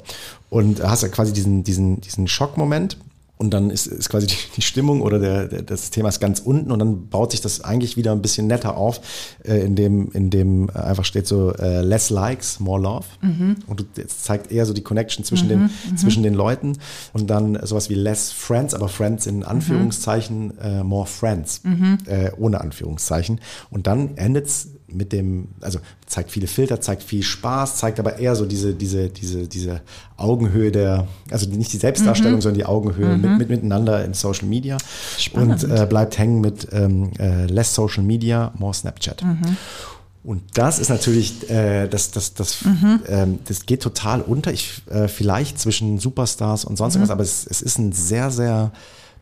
Und hast ja quasi diesen, diesen, diesen Schockmoment und dann ist, ist quasi die, die Stimmung oder der, der, das Thema ist ganz unten und dann baut sich das eigentlich wieder ein bisschen netter auf, äh, in dem, in dem einfach steht so äh, less likes, more love. Mhm. Und es zeigt eher so die Connection zwischen, mhm, den, mhm. zwischen den Leuten und dann sowas wie less friends, aber friends in Anführungszeichen, äh, more friends, mhm. äh, ohne Anführungszeichen. Und dann endet es mit dem, also zeigt viele Filter, zeigt viel Spaß, zeigt aber eher so diese, diese, diese, diese Augenhöhe der, also nicht die Selbstdarstellung, mhm. sondern die Augenhöhe mhm. mit, mit, miteinander in Social Media Spannend. und äh, bleibt hängen mit ähm, äh, less Social Media, more Snapchat. Mhm. Und das ist natürlich, äh, das, das, das, mhm. ähm, das geht total unter. Ich, äh, vielleicht zwischen Superstars und sonst mhm. irgendwas, aber es, es ist ein sehr, sehr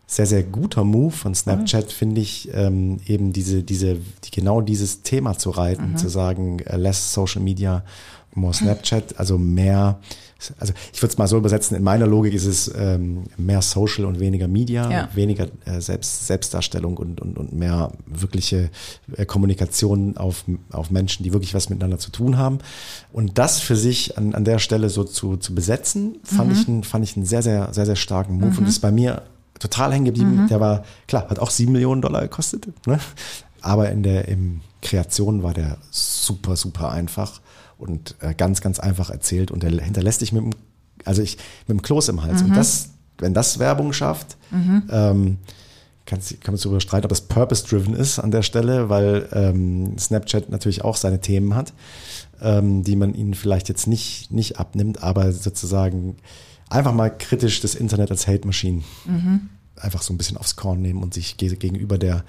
sehr, sehr guter Move von Snapchat, mhm. finde ich, ähm, eben diese, diese, die, genau dieses Thema zu reiten, mhm. zu sagen, uh, less Social Media, more Snapchat, also mehr, also ich würde es mal so übersetzen, in meiner Logik ist es ähm, mehr Social und weniger Media, ja. weniger äh, Selbst, Selbstdarstellung und, und, und mehr wirkliche äh, Kommunikation auf, auf Menschen, die wirklich was miteinander zu tun haben. Und das für sich an, an der Stelle so zu, zu besetzen, fand, mhm. ich, fand ich einen sehr, sehr, sehr, sehr starken Move. Und mhm. das ist bei mir total hängen geblieben. Mhm. Der war, klar, hat auch sieben Millionen Dollar gekostet, ne? aber in der im Kreation war der super, super einfach und äh, ganz, ganz einfach erzählt und der hinterlässt dich mit dem, also ich, mit dem Kloß im Hals. Mhm. Und das, wenn das Werbung schafft, mhm. ähm, kann, kann man sich darüber streiten, ob das purpose-driven ist an der Stelle, weil ähm, Snapchat natürlich auch seine Themen hat, ähm, die man ihnen vielleicht jetzt nicht, nicht abnimmt, aber sozusagen einfach mal kritisch das Internet als Hate-Maschine mhm. einfach so ein bisschen aufs Korn nehmen und sich gegenüber der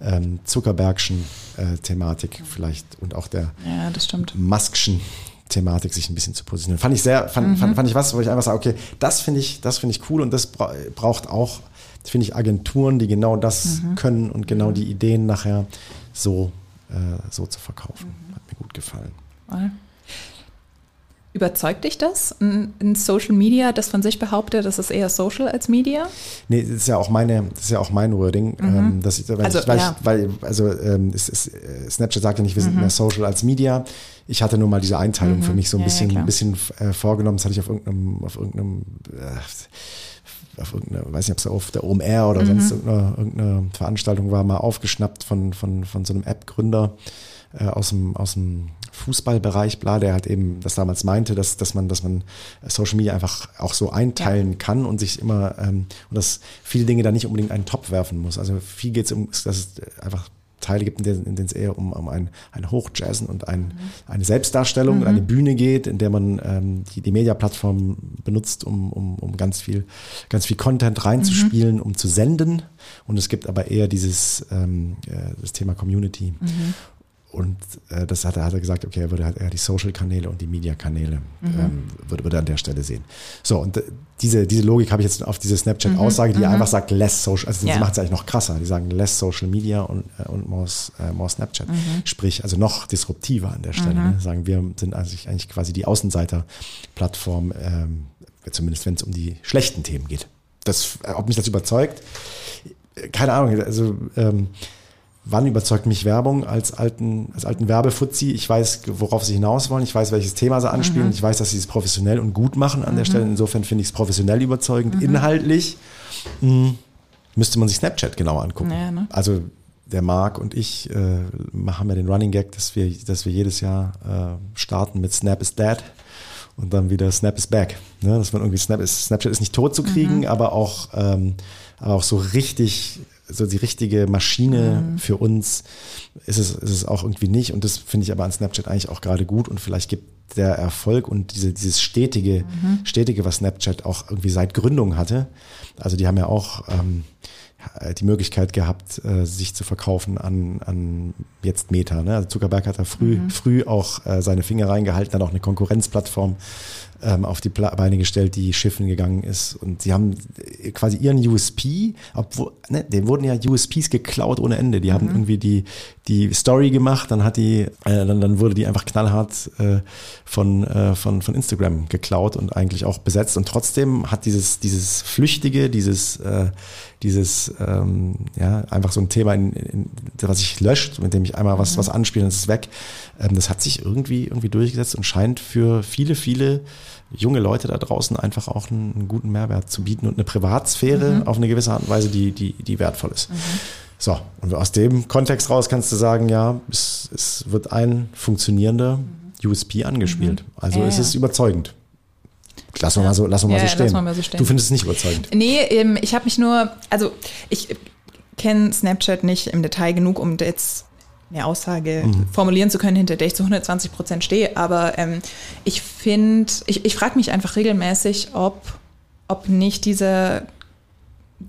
ähm, Zuckerbergschen äh, Thematik vielleicht und auch der ja. Muskschen Thematik sich ein bisschen zu positionieren. Fand ich sehr, fand, mhm. fand, fand ich was, wo ich einfach sage, okay, das finde ich, das finde ich cool und das bra braucht auch, finde ich, Agenturen, die genau das mhm. können und genau die Ideen nachher so, äh, so zu verkaufen. Mhm. Hat mir gut gefallen. Voll. Überzeugt dich das in Social Media, das von sich behauptet, das ist eher Social als Media? Nee, das ist ja auch meine, das ist ja auch mein Wording. Mhm. Ähm, weil also, ich, weil, ja. ich, weil, also ähm, es äh, Snapchat sagt ja nicht, wir sind mhm. mehr Social als Media. Ich hatte nur mal diese Einteilung mhm. für mich so ein ja, bisschen, ja, ein bisschen äh, vorgenommen. Das hatte ich auf irgendeinem, auf irgendeinem äh, auf irgendeine, weiß nicht, ob es auf der OMR oder mhm. sonst irgendeine, irgendeine Veranstaltung war, mal aufgeschnappt von, von, von so einem App-Gründer äh, aus dem, aus dem Fußballbereich, bla, der halt eben das damals meinte, dass, dass man, dass man Social Media einfach auch so einteilen ja. kann und sich immer, ähm, und dass viele Dinge da nicht unbedingt einen Topf werfen muss. Also viel geht es um, dass es einfach Teile gibt, in denen, es eher um, um ein, ein Hochjazzen und ein, mhm. eine Selbstdarstellung mhm. und eine Bühne geht, in der man ähm, die, die Mediaplattform benutzt, um, um, um ganz viel, ganz viel Content reinzuspielen, mhm. um zu senden. Und es gibt aber eher dieses ähm, äh, das Thema Community. Mhm. Und äh, das hat er, hat er gesagt, okay, er würde halt eher die Social-Kanäle und die Media-Kanäle mhm. ähm, würde, würde an der Stelle sehen. So, und äh, diese, diese Logik habe ich jetzt auf diese Snapchat-Aussage, die mhm. einfach sagt, less social, also ja. sie macht es eigentlich noch krasser. Die sagen less Social Media und, äh, und more, äh, more Snapchat. Mhm. Sprich, also noch disruptiver an der Stelle. Mhm. Ne? Sagen wir sind eigentlich, eigentlich quasi die Außenseiter-Plattform, ähm, zumindest wenn es um die schlechten Themen geht. Das, ob mich das überzeugt, keine Ahnung. Also ähm, wann überzeugt mich Werbung als alten, als alten Werbefuzzi? Ich weiß, worauf sie hinaus wollen. Ich weiß, welches Thema sie anspielen. Mhm. Ich weiß, dass sie es professionell und gut machen an mhm. der Stelle. Insofern finde ich es professionell überzeugend. Mhm. Inhaltlich mh, hm, müsste man sich Snapchat genauer angucken. Ja, ne? Also der Marc und ich äh, haben ja den Running Gag, dass wir, dass wir jedes Jahr äh, starten mit Snap is Dead und dann wieder Snap is back. Ne? Dass man irgendwie Snap ist, Snapchat ist nicht tot zu kriegen, mhm. aber auch, ähm, aber auch so richtig, so die richtige Maschine mhm. für uns ist es, ist es auch irgendwie nicht. Und das finde ich aber an Snapchat eigentlich auch gerade gut und vielleicht gibt der Erfolg und diese, dieses stetige, mhm. stetige, was Snapchat auch irgendwie seit Gründung hatte. Also die haben ja auch ähm, die Möglichkeit gehabt, äh, sich zu verkaufen an, an jetzt Meta. Ne? Also Zuckerberg hat da früh, mhm. früh auch äh, seine Finger reingehalten, dann auch eine Konkurrenzplattform ähm, auf die Beine gestellt, die schiffen gegangen ist. Und sie haben quasi ihren USP, obwohl, ne, denen wurden ja USPs geklaut ohne Ende. Die mhm. haben irgendwie die, die Story gemacht, dann hat die, äh, dann, dann wurde die einfach knallhart äh, von, äh, von, von Instagram geklaut und eigentlich auch besetzt. Und trotzdem hat dieses, dieses Flüchtige, dieses, äh, dieses, ähm, ja, einfach so ein Thema, in, in, was sich löscht, mit dem ich einmal was, mhm. was anspiele und es ist weg. Ähm, das hat sich irgendwie, irgendwie durchgesetzt und scheint für viele, viele junge Leute da draußen einfach auch einen, einen guten Mehrwert zu bieten und eine Privatsphäre mhm. auf eine gewisse Art und Weise, die, die, die wertvoll ist. Mhm. So, und aus dem Kontext raus kannst du sagen, ja, es, es wird ein funktionierender USP angespielt. Mhm. Also ja, es ist überzeugend. Wir mal so, lassen wir ja, mal, so stehen. Mal so stehen. Du findest es nicht überzeugend. Nee, ähm, ich habe mich nur, also ich kenne Snapchat nicht im Detail genug, um jetzt eine Aussage mhm. formulieren zu können, hinter der ich zu 120 Prozent stehe. Aber ähm, ich finde, ich, ich frage mich einfach regelmäßig, ob, ob nicht dieser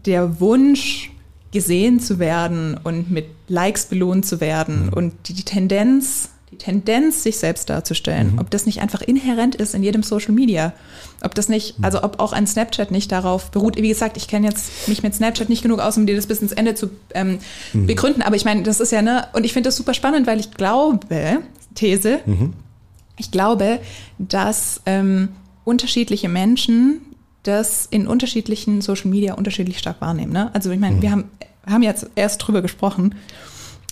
der Wunsch, gesehen zu werden und mit Likes belohnt zu werden mhm. und die, die Tendenz, die Tendenz, sich selbst darzustellen, mhm. ob das nicht einfach inhärent ist in jedem Social Media. Ob das nicht, mhm. also ob auch ein Snapchat nicht darauf beruht. Wie gesagt, ich kenne jetzt mich mit Snapchat nicht genug aus, um dir das bis ins Ende zu ähm, mhm. begründen. Aber ich meine, das ist ja, ne, und ich finde das super spannend, weil ich glaube, These, mhm. ich glaube, dass ähm, unterschiedliche Menschen das in unterschiedlichen Social Media unterschiedlich stark wahrnehmen. Ne? Also ich meine, mhm. wir haben, haben jetzt erst drüber gesprochen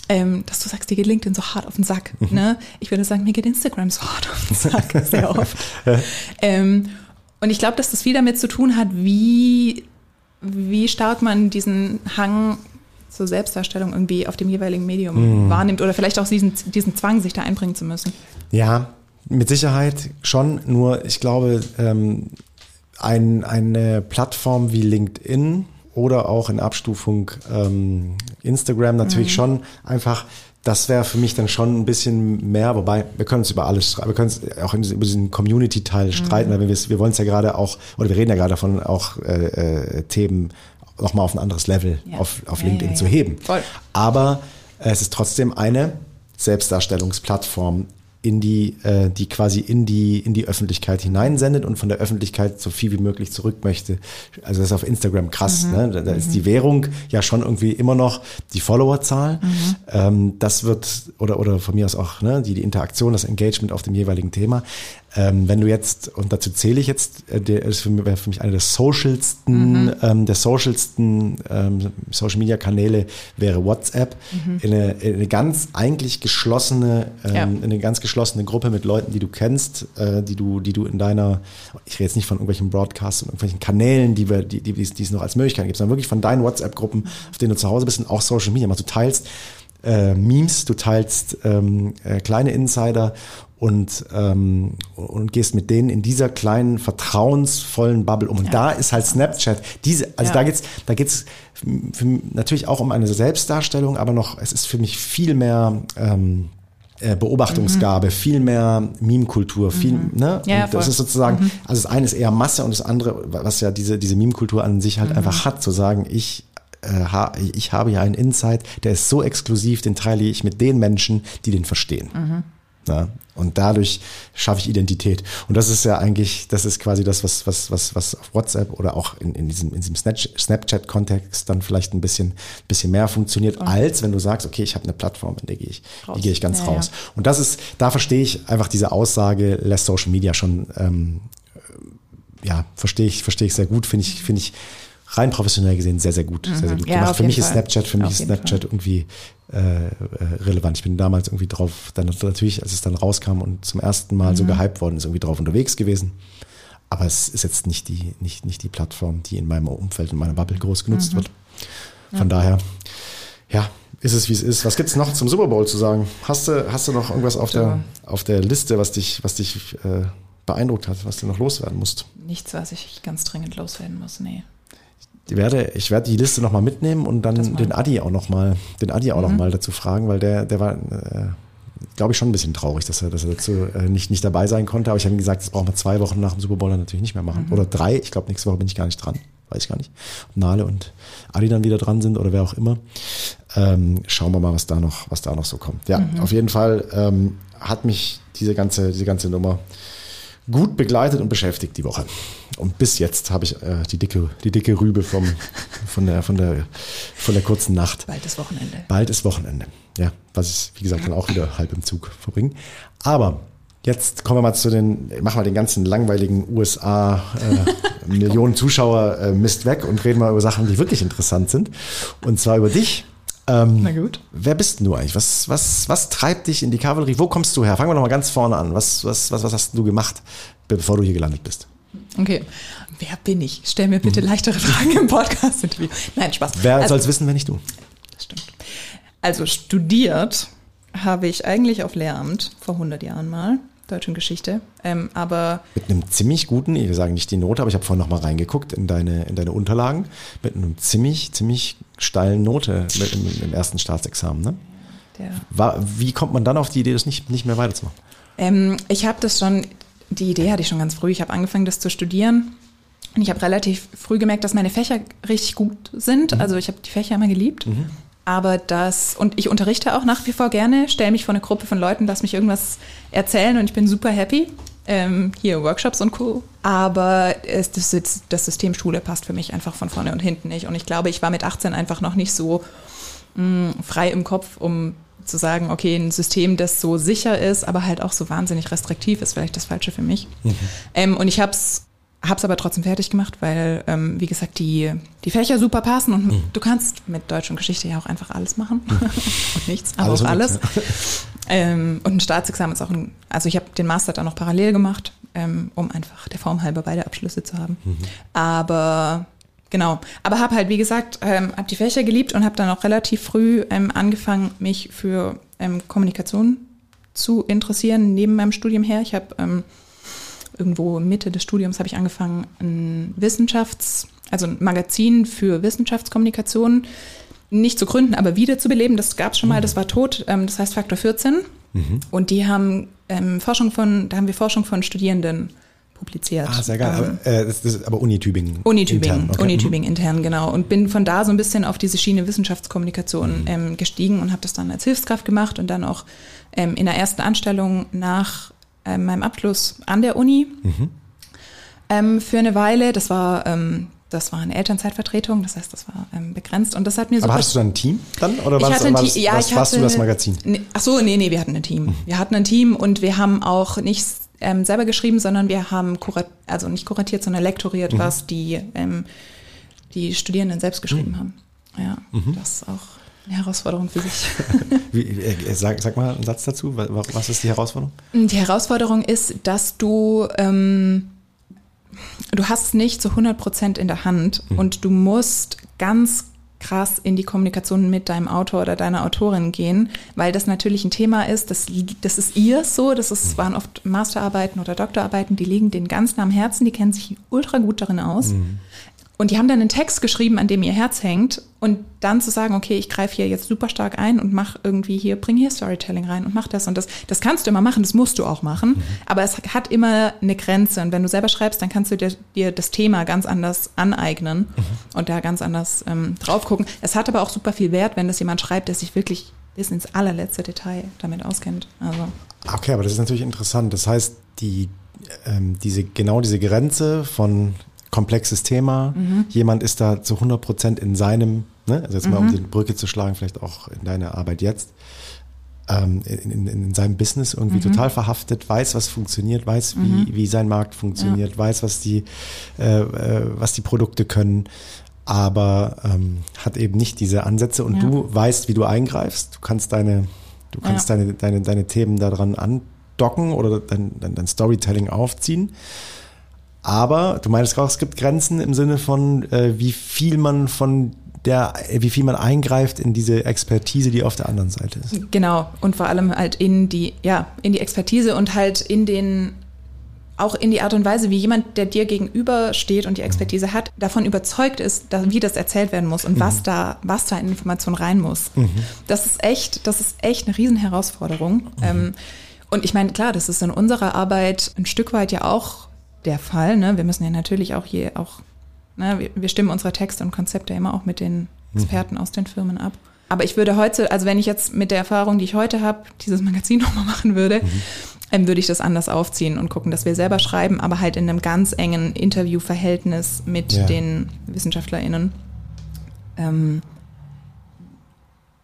ähm, dass du sagst, dir geht LinkedIn so hart auf den Sack. Mhm. Ne? Ich würde sagen, mir geht Instagram so hart auf den Sack, sehr oft. ähm, und ich glaube, dass das viel damit zu tun hat, wie, wie stark man diesen Hang zur Selbstdarstellung irgendwie auf dem jeweiligen Medium mhm. wahrnimmt oder vielleicht auch diesen, diesen Zwang, sich da einbringen zu müssen. Ja, mit Sicherheit schon. Nur ich glaube, ähm, ein, eine Plattform wie LinkedIn oder auch in Abstufung ähm, Instagram natürlich mhm. schon einfach das wäre für mich dann schon ein bisschen mehr, wobei wir können uns über alles streiten, wir können uns auch über diesen Community-Teil streiten, mhm. weil wir, wir wollen es ja gerade auch, oder wir reden ja gerade davon, auch äh, äh, Themen nochmal auf ein anderes Level ja. auf, auf LinkedIn ja, ja, zu heben. Voll. Aber es ist trotzdem eine Selbstdarstellungsplattform in die, äh, die quasi in die, in die Öffentlichkeit hineinsendet und von der Öffentlichkeit so viel wie möglich zurück möchte. Also das ist auf Instagram krass. Mhm. Ne? Da, da mhm. ist die Währung ja schon irgendwie immer noch die Followerzahl. Mhm. Ähm, das wird, oder, oder von mir aus auch ne, die, die Interaktion, das Engagement auf dem jeweiligen Thema. Ähm, wenn du jetzt, und dazu zähle ich jetzt, äh, der ist für mich, für mich einer der socialsten, mhm. ähm, der socialsten ähm, Social Media Kanäle wäre WhatsApp. Mhm. In, eine, in eine ganz eigentlich geschlossene, ähm, ja. eine ganz geschlossene Gruppe mit Leuten, die du kennst, äh, die du, die du in deiner, ich rede jetzt nicht von irgendwelchen Broadcasts und irgendwelchen Kanälen, die wir, die, die, die es noch als Möglichkeit gibt, sondern wirklich von deinen WhatsApp-Gruppen, auf denen du zu Hause bist und auch Social Media machst. Du teilst äh, Memes, du teilst ähm, äh, kleine Insider und, ähm, und gehst mit denen in dieser kleinen, vertrauensvollen Bubble um. Und ja. da ist halt Snapchat, diese, also ja. da geht's, da geht's für, natürlich auch um eine Selbstdarstellung, aber noch, es ist für mich viel mehr ähm, äh, Beobachtungsgabe, mhm. viel mehr Meme-Kultur, viel, mhm. ne? Ja, und das voll. ist sozusagen, mhm. also das eine ist eher Masse und das andere, was ja diese, diese Meme-Kultur an sich halt mhm. einfach hat, zu sagen, ich äh, ich habe ja einen Insight, der ist so exklusiv, den teile ich mit den Menschen, die den verstehen. Ja, und dadurch schaffe ich Identität. Und das ist ja eigentlich, das ist quasi das, was, was, was, was auf WhatsApp oder auch in, in diesem, in diesem Snapchat-Kontext dann vielleicht ein bisschen, bisschen mehr funktioniert, okay. als wenn du sagst, okay, ich habe eine Plattform, in der gehe ich, die gehe ich ganz ja, raus. Ja. Und das ist, da verstehe ich einfach diese Aussage, lässt Social Media schon, ähm, ja, verstehe ich, verstehe ich sehr gut, finde ich, finde ich, rein professionell gesehen sehr, sehr gut. Mhm. Sehr, sehr gut ja, gemacht. Für mich Fall. ist Snapchat, für mich ist Snapchat Fall. irgendwie äh, äh, relevant. Ich bin damals irgendwie drauf, dann natürlich, als es dann rauskam und zum ersten Mal mhm. so gehypt worden ist, irgendwie drauf unterwegs gewesen. Aber es ist jetzt nicht die, nicht, nicht die Plattform, die in meinem Umfeld, in meiner Bubble groß genutzt mhm. wird. Von ja. daher, ja, ist es wie es ist. Was gibt's noch zum Super Bowl zu sagen? Hast du, hast du noch irgendwas auf der, auf der Liste, was dich, was dich äh, beeindruckt hat, was du noch loswerden musst? Nichts, was ich ganz dringend loswerden muss, nee. Ich werde, ich werde die Liste nochmal mitnehmen und dann den Adi auch nochmal, den Adi auch mhm. noch mal dazu fragen, weil der, der war, äh, glaube ich, schon ein bisschen traurig, dass er, dass er dazu äh, nicht, nicht dabei sein konnte. Aber ich habe ihm gesagt, das brauchen wir zwei Wochen nach dem Super Bowl dann natürlich nicht mehr machen. Mhm. Oder drei. Ich glaube, nächste Woche bin ich gar nicht dran. Weiß ich gar nicht. Ob Nale und Adi dann wieder dran sind oder wer auch immer. Ähm, schauen wir mal, was da noch, was da noch so kommt. Ja, mhm. auf jeden Fall ähm, hat mich diese ganze, diese ganze Nummer gut begleitet und beschäftigt die Woche. Und bis jetzt habe ich äh, die dicke, die dicke Rübe vom, von der, von der, von der kurzen Nacht. Bald ist Wochenende. Bald ist Wochenende. Ja, was ich, wie gesagt, dann auch wieder halb im Zug verbringe. Aber jetzt kommen wir mal zu den, machen wir den ganzen langweiligen USA äh, Millionen Zuschauer äh, Mist weg und reden mal über Sachen, die wirklich interessant sind. Und zwar über dich. Ähm, Na gut. Wer bist du eigentlich? Was, was, was treibt dich in die Kavallerie? Wo kommst du her? Fangen wir noch mal ganz vorne an. Was, was, was, was hast du gemacht, bevor du hier gelandet bist? Okay. Wer bin ich? Stell mir bitte mhm. leichtere Fragen im Podcast-Interview. Nein, Spaß. Wer also, soll es wissen, wenn nicht du? Das stimmt. Also studiert habe ich eigentlich auf Lehramt vor 100 Jahren mal. Deutsch und Geschichte. Ähm, aber mit einem ziemlich guten, ich sage nicht die Note, aber ich habe vorhin noch mal reingeguckt in deine, in deine Unterlagen, mit einem ziemlich, ziemlich steilen Note im, im ersten Staatsexamen. Ne? War, wie kommt man dann auf die Idee, das nicht, nicht mehr weiterzumachen? Ähm, ich habe das schon, die Idee hatte ich schon ganz früh. Ich habe angefangen, das zu studieren. Und ich habe relativ früh gemerkt, dass meine Fächer richtig gut sind. Mhm. Also ich habe die Fächer immer geliebt. Mhm. Aber das, und ich unterrichte auch nach wie vor gerne, stelle mich vor eine Gruppe von Leuten, lass mich irgendwas erzählen und ich bin super happy. Ähm, hier Workshops und Co. Aber es, das, das System Schule passt für mich einfach von vorne und hinten nicht. Und ich glaube, ich war mit 18 einfach noch nicht so mh, mm, frei im Kopf, um zu sagen, okay, ein System, das so sicher ist, aber halt auch so wahnsinnig restriktiv ist, vielleicht das Falsche für mich. Mhm. Ähm, und ich habe es Hab's aber trotzdem fertig gemacht, weil, ähm, wie gesagt, die, die Fächer super passen und mhm. du kannst mit Deutsch und Geschichte ja auch einfach alles machen. Mhm. und nichts, aber alles auch alles. Ja. Ähm, und ein Staatsexamen ist auch ein, also ich habe den Master dann noch parallel gemacht, ähm, um einfach der Form halber beide Abschlüsse zu haben. Mhm. Aber genau, aber habe halt, wie gesagt, ähm, habe die Fächer geliebt und habe dann auch relativ früh ähm, angefangen, mich für ähm, Kommunikation zu interessieren, neben meinem Studium her. Ich habe ähm, irgendwo Mitte des Studiums habe ich angefangen, ein Wissenschafts-, also ein Magazin für Wissenschaftskommunikation nicht zu gründen, aber wieder zu beleben. Das gab es schon mal, das war tot, ähm, das heißt Faktor 14. Mhm. Und die haben ähm, Forschung von, da haben wir Forschung von Studierenden publiziert. Ah, sehr geil. Ähm, aber, äh, das, ist aber Uni Tübingen. Uni Tübingen, intern. Okay. Uni mhm. Tübingen intern, genau. Und bin von da so ein bisschen auf diese Schiene Wissenschaftskommunikation mhm. ähm, gestiegen und habe das dann als Hilfskraft gemacht und dann auch ähm, in der ersten Anstellung nach äh, meinem Abschluss an der Uni mhm. ähm, für eine Weile. Das war ähm, das war eine Elternzeitvertretung, das heißt, das war ähm, begrenzt und das hat mir so. Aber hattest du dann ein Team dann oder war, das, war das, ja, was, warst du das Magazin? Ne, ach so, nee, nee, wir hatten ein Team. Mhm. Wir hatten ein Team und wir haben auch nicht ähm, selber geschrieben, sondern wir haben kurat, also nicht kuratiert, sondern lektoriert, mhm. was die ähm, die Studierenden selbst geschrieben mhm. haben. Ja, mhm. das ist auch eine Herausforderung für sich. Wie, äh, sag, sag, mal einen Satz dazu. Was ist die Herausforderung? Die Herausforderung ist, dass du, ähm, du hast es nicht zu 100 Prozent in der Hand mhm. und du musst ganz krass in die Kommunikation mit deinem Autor oder deiner Autorin gehen, weil das natürlich ein Thema ist, das, das ist ihr so, das ist, mhm. waren oft Masterarbeiten oder Doktorarbeiten, die liegen denen ganz nah am Herzen, die kennen sich ultra gut darin aus. Mhm. Und die haben dann einen Text geschrieben, an dem ihr Herz hängt. Und dann zu sagen, okay, ich greife hier jetzt super stark ein und mach irgendwie hier, bring hier Storytelling rein und mach das und das. Das kannst du immer machen, das musst du auch machen. Mhm. Aber es hat immer eine Grenze. Und wenn du selber schreibst, dann kannst du dir, dir das Thema ganz anders aneignen mhm. und da ganz anders ähm, drauf gucken. Es hat aber auch super viel Wert, wenn das jemand schreibt, der sich wirklich bis ins allerletzte Detail damit auskennt. Also. Okay, aber das ist natürlich interessant. Das heißt, die, ähm, diese, genau diese Grenze von komplexes Thema. Mhm. Jemand ist da zu 100 Prozent in seinem, ne, also jetzt mhm. mal um mhm. die Brücke zu schlagen, vielleicht auch in deiner Arbeit jetzt, ähm, in, in, in, seinem Business irgendwie mhm. total verhaftet, weiß, was funktioniert, weiß, wie, mhm. wie sein Markt funktioniert, ja. weiß, was die, äh, äh, was die Produkte können, aber ähm, hat eben nicht diese Ansätze und ja. du weißt, wie du eingreifst. Du kannst deine, du kannst ja. deine, deine, deine Themen daran andocken oder dein, dein, dein Storytelling aufziehen. Aber du meinst auch, es gibt Grenzen im Sinne von, äh, wie viel man von der, wie viel man eingreift in diese Expertise, die auf der anderen Seite ist. Genau. Und vor allem halt in die, ja, in die Expertise und halt in den auch in die Art und Weise, wie jemand, der dir gegenüber steht und die Expertise hat, davon überzeugt ist, dass, wie das erzählt werden muss und mhm. was da, was da in Information rein muss. Mhm. Das ist echt, das ist echt eine Riesenherausforderung. Mhm. Ähm, und ich meine, klar, das ist in unserer Arbeit ein Stück weit ja auch der Fall. Ne? Wir müssen ja natürlich auch hier auch, ne, wir, wir stimmen unsere Texte und Konzepte immer auch mit den mhm. Experten aus den Firmen ab. Aber ich würde heute, also wenn ich jetzt mit der Erfahrung, die ich heute habe, dieses Magazin nochmal machen würde, mhm ähm, würde ich das anders aufziehen und gucken, dass wir selber schreiben, aber halt in einem ganz engen Interviewverhältnis mit ja. den WissenschaftlerInnen. Ähm,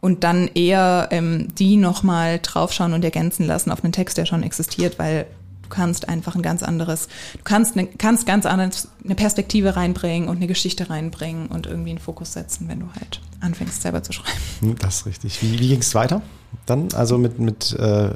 und dann eher ähm, die nochmal draufschauen und ergänzen lassen auf einen Text, der schon existiert, weil kannst einfach ein ganz anderes, du kannst, eine, kannst ganz anders eine Perspektive reinbringen und eine Geschichte reinbringen und irgendwie einen Fokus setzen, wenn du halt anfängst selber zu schreiben. Hm, das ist richtig. Wie, wie ging es weiter? dann, also mit, mit, äh,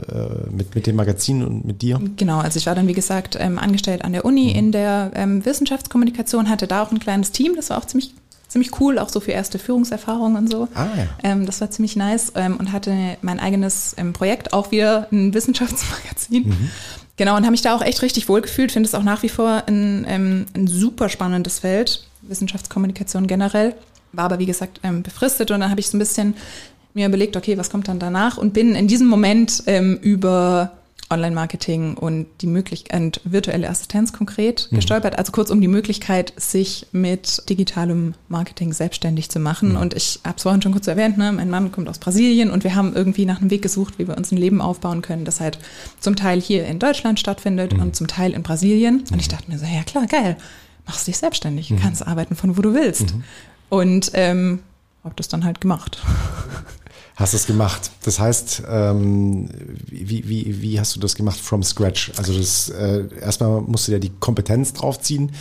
mit, mit dem Magazin und mit dir? Genau, also ich war dann, wie gesagt, ähm, angestellt an der Uni mhm. in der ähm, Wissenschaftskommunikation, hatte da auch ein kleines Team, das war auch ziemlich, ziemlich cool, auch so für erste Führungserfahrungen und so. Ah, ja. Ähm, das war ziemlich nice ähm, und hatte mein eigenes ähm, Projekt, auch wieder ein Wissenschaftsmagazin. Mhm. Genau, und habe mich da auch echt richtig wohl gefühlt, finde es auch nach wie vor ein, ähm, ein super spannendes Feld, Wissenschaftskommunikation generell. War aber wie gesagt ähm, befristet und dann habe ich so ein bisschen mir überlegt, okay, was kommt dann danach? Und bin in diesem Moment ähm, über Online-Marketing und die Möglichkeit, virtuelle Assistenz konkret mhm. gestolpert. Also kurz um die Möglichkeit, sich mit digitalem Marketing selbstständig zu machen. Mhm. Und ich habe es vorhin schon kurz erwähnt, ne? mein Mann kommt aus Brasilien und wir haben irgendwie nach einem Weg gesucht, wie wir uns ein Leben aufbauen können, das halt zum Teil hier in Deutschland stattfindet mhm. und zum Teil in Brasilien. Und ich dachte mir so, ja klar, geil, machst dich selbstständig, mhm. kannst arbeiten von wo du willst. Mhm. Und ähm, habe das dann halt gemacht. Hast es gemacht. Das heißt, ähm, wie, wie, wie hast du das gemacht from scratch? Also das äh, erstmal musst du ja die Kompetenz draufziehen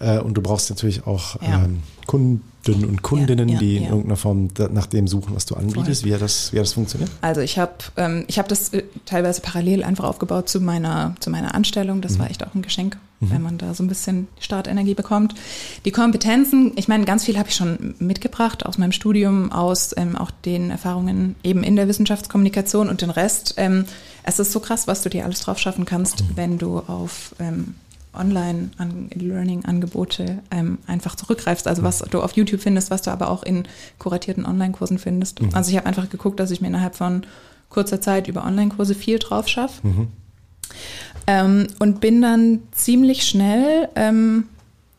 äh, und du brauchst natürlich auch ja. ähm, Kunden und Kundinnen, ja, ja, die in irgendeiner Form nach dem suchen, was du anbietest. Wie hat, das, wie das funktioniert? Also ich habe ähm, ich hab das äh, teilweise parallel einfach aufgebaut zu meiner, zu meiner Anstellung. Das mhm. war echt auch ein Geschenk, mhm. wenn man da so ein bisschen Startenergie bekommt. Die Kompetenzen, ich meine, ganz viel habe ich schon mitgebracht aus meinem Studium, aus ähm, auch den Erfahrungen eben in der Wissenschaftskommunikation und den Rest. Ähm, es ist so krass, was du dir alles drauf schaffen kannst, mhm. wenn du auf ähm, Online-Learning-Angebote ähm, einfach zurückgreifst. Also was du auf YouTube findest, was du aber auch in kuratierten Online-Kursen findest. Mhm. Also ich habe einfach geguckt, dass ich mir innerhalb von kurzer Zeit über Online-Kurse viel drauf schaffe. Mhm. Ähm, und bin dann ziemlich schnell, ähm,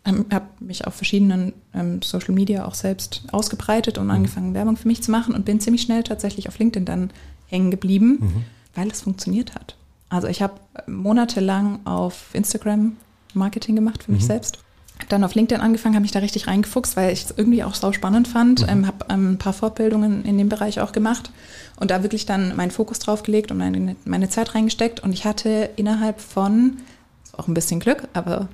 habe mich auf verschiedenen ähm, Social Media auch selbst ausgebreitet und mhm. angefangen, Werbung für mich zu machen und bin ziemlich schnell tatsächlich auf LinkedIn dann hängen geblieben, mhm. weil es funktioniert hat. Also ich habe monatelang auf Instagram Marketing gemacht für mich mhm. selbst. Hab dann auf LinkedIn angefangen, habe mich da richtig reingefuchst, weil ich es irgendwie auch sau spannend fand. Mhm. Ähm, habe ähm, ein paar Fortbildungen in dem Bereich auch gemacht und da wirklich dann meinen Fokus drauf gelegt und meine, meine Zeit reingesteckt. Und ich hatte innerhalb von, auch ein bisschen Glück, aber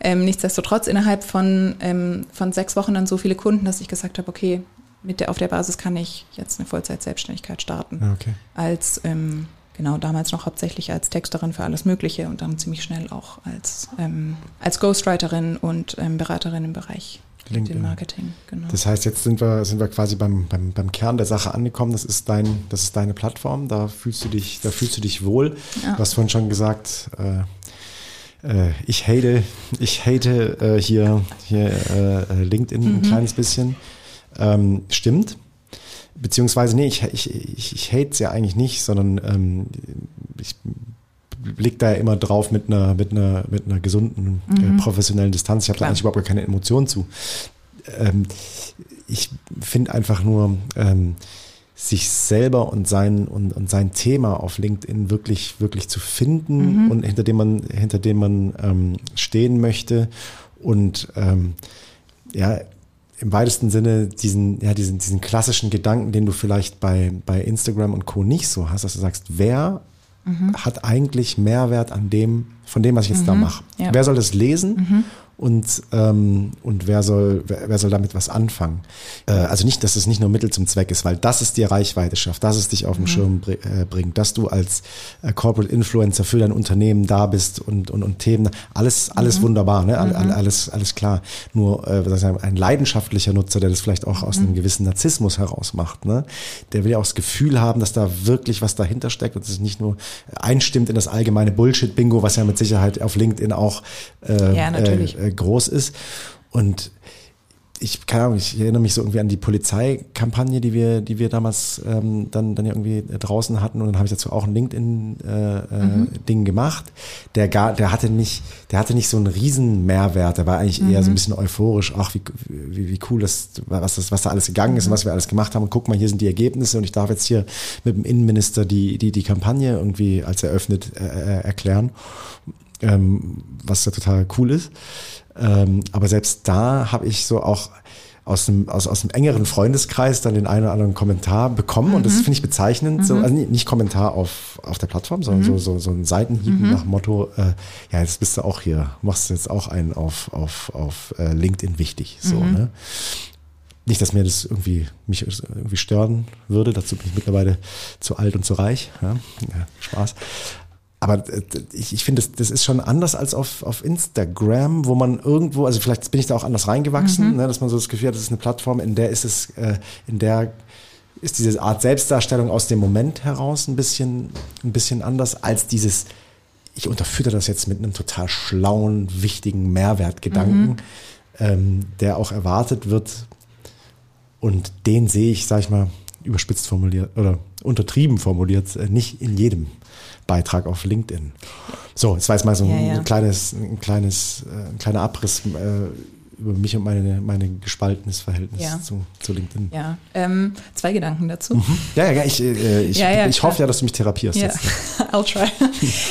ähm, nichtsdestotrotz innerhalb von, ähm, von sechs Wochen dann so viele Kunden, dass ich gesagt habe, okay, mit der, auf der Basis kann ich jetzt eine Vollzeit-Selbstständigkeit starten. Okay. Als ähm, genau damals noch hauptsächlich als Texterin für alles Mögliche und dann ziemlich schnell auch als, ähm, als Ghostwriterin und ähm, Beraterin im Bereich LinkedIn Marketing. Genau. Das heißt, jetzt sind wir, sind wir quasi beim, beim, beim Kern der Sache angekommen. Das ist dein, das ist deine Plattform. Da fühlst du dich, da fühlst du dich wohl. Ja. Du hast vorhin schon gesagt, äh, äh, ich hate, ich hate äh, hier, hier äh, LinkedIn mhm. ein kleines bisschen. Ähm, stimmt. Beziehungsweise, nee, ich, ich, ich, ich hate es ja eigentlich nicht, sondern ähm, ich blick da ja immer drauf mit einer, mit einer, mit einer gesunden, äh, mhm. äh, professionellen Distanz. Ich habe da eigentlich überhaupt gar keine Emotionen zu. Ähm, ich finde einfach nur, ähm, sich selber und sein, und, und sein Thema auf LinkedIn wirklich, wirklich zu finden mhm. und hinter dem man, hinter dem man ähm, stehen möchte und ähm, ja, im weitesten Sinne diesen, ja, diesen, diesen klassischen Gedanken, den du vielleicht bei, bei Instagram und Co. nicht so hast, dass du sagst, wer mhm. hat eigentlich Mehrwert an dem, von dem, was ich jetzt mhm. da mache? Ja. Wer soll das lesen? Mhm. und, ähm, und wer soll, wer, wer soll damit was anfangen? Äh, also nicht, dass es nicht nur Mittel zum Zweck ist, weil das ist dir Reichweite schafft, dass es dich auf den mhm. Schirm br äh, bringt, dass du als äh, Corporate Influencer für dein Unternehmen da bist und, und, und Themen, alles, alles mhm. wunderbar, ne? All, all, alles, alles klar. Nur äh, ein leidenschaftlicher Nutzer, der das vielleicht auch aus einem mhm. gewissen Narzissmus heraus macht, ne? der will ja auch das Gefühl haben, dass da wirklich was dahinter steckt und es nicht nur einstimmt in das allgemeine Bullshit-Bingo, was ja mit Sicherheit auf LinkedIn auch äh, ja, äh, äh, groß ist. Und ich keine Ahnung, ich erinnere mich so irgendwie an die Polizeikampagne, die wir, die wir damals ähm, dann, dann ja irgendwie draußen hatten und dann habe ich dazu auch ein LinkedIn-Ding äh, äh, mhm. gemacht. Der gar, der hatte nicht, der hatte nicht so einen riesen Mehrwert, der war eigentlich mhm. eher so ein mhm. bisschen euphorisch, ach wie, wie, wie cool das, was das, was da alles gegangen ist und was wir alles gemacht haben. Und guck mal, hier sind die Ergebnisse und ich darf jetzt hier mit dem Innenminister die, die, die Kampagne irgendwie als eröffnet äh, äh erklären, ähm, was ja total cool ist. Ähm, aber selbst da habe ich so auch aus dem, aus, aus dem engeren Freundeskreis dann den einen oder anderen Kommentar bekommen. Mhm. Und das mhm. finde ich bezeichnend. Mhm. So, also nicht Kommentar auf, auf der Plattform, sondern mhm. so, so, so ein Seitenhieb mhm. nach Motto, äh, ja, jetzt bist du auch hier, machst du jetzt auch einen auf, auf, auf äh, LinkedIn wichtig. So, mhm. ne? Nicht, dass mir das irgendwie mich irgendwie stören würde. Dazu bin ich mittlerweile zu alt und zu reich. Ja, ja Spaß aber äh, ich, ich finde, das, das ist schon anders als auf, auf Instagram, wo man irgendwo, also vielleicht bin ich da auch anders reingewachsen, mhm. ne, dass man so das Gefühl hat, das ist eine Plattform, in der ist es, äh, in der ist diese Art Selbstdarstellung aus dem Moment heraus ein bisschen, ein bisschen anders als dieses, ich unterfütter das jetzt mit einem total schlauen, wichtigen Mehrwertgedanken, mhm. ähm, der auch erwartet wird. Und den sehe ich, sag ich mal, überspitzt formuliert oder untertrieben formuliert, äh, nicht in jedem Beitrag auf LinkedIn. So, das war jetzt mal so ein, ja, ja. kleines, ein kleines, äh, ein kleiner Abriss äh, über mich und meine, meine gespaltenes Verhältnis ja. zu, zu LinkedIn. Ja, ähm, zwei Gedanken dazu. Mhm. Ja, ja, ich, äh, ich, ja, ja, ich hoffe ja, dass du mich therapierst. Ja. I'll try.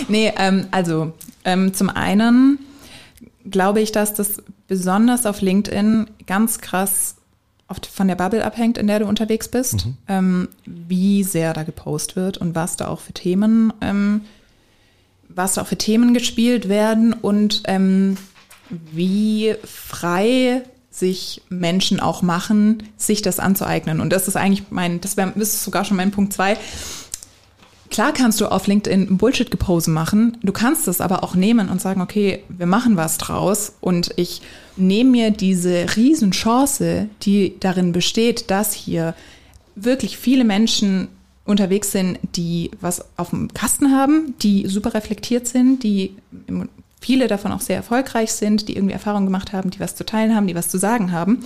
nee, ähm, also ähm, zum einen glaube ich, dass das besonders auf LinkedIn ganz krass oft von der Bubble abhängt, in der du unterwegs bist, mhm. ähm, wie sehr da gepostet wird und was da auch für Themen, ähm, was da auch für Themen gespielt werden und ähm, wie frei sich Menschen auch machen, sich das anzueignen. Und das ist eigentlich mein, das wäre das ist sogar schon mein Punkt zwei. Klar kannst du auf LinkedIn Bullshit-Gepose machen. Du kannst es aber auch nehmen und sagen, okay, wir machen was draus und ich nehme mir diese Riesenchance, die darin besteht, dass hier wirklich viele Menschen unterwegs sind, die was auf dem Kasten haben, die super reflektiert sind, die viele davon auch sehr erfolgreich sind, die irgendwie Erfahrungen gemacht haben, die was zu teilen haben, die was zu sagen haben.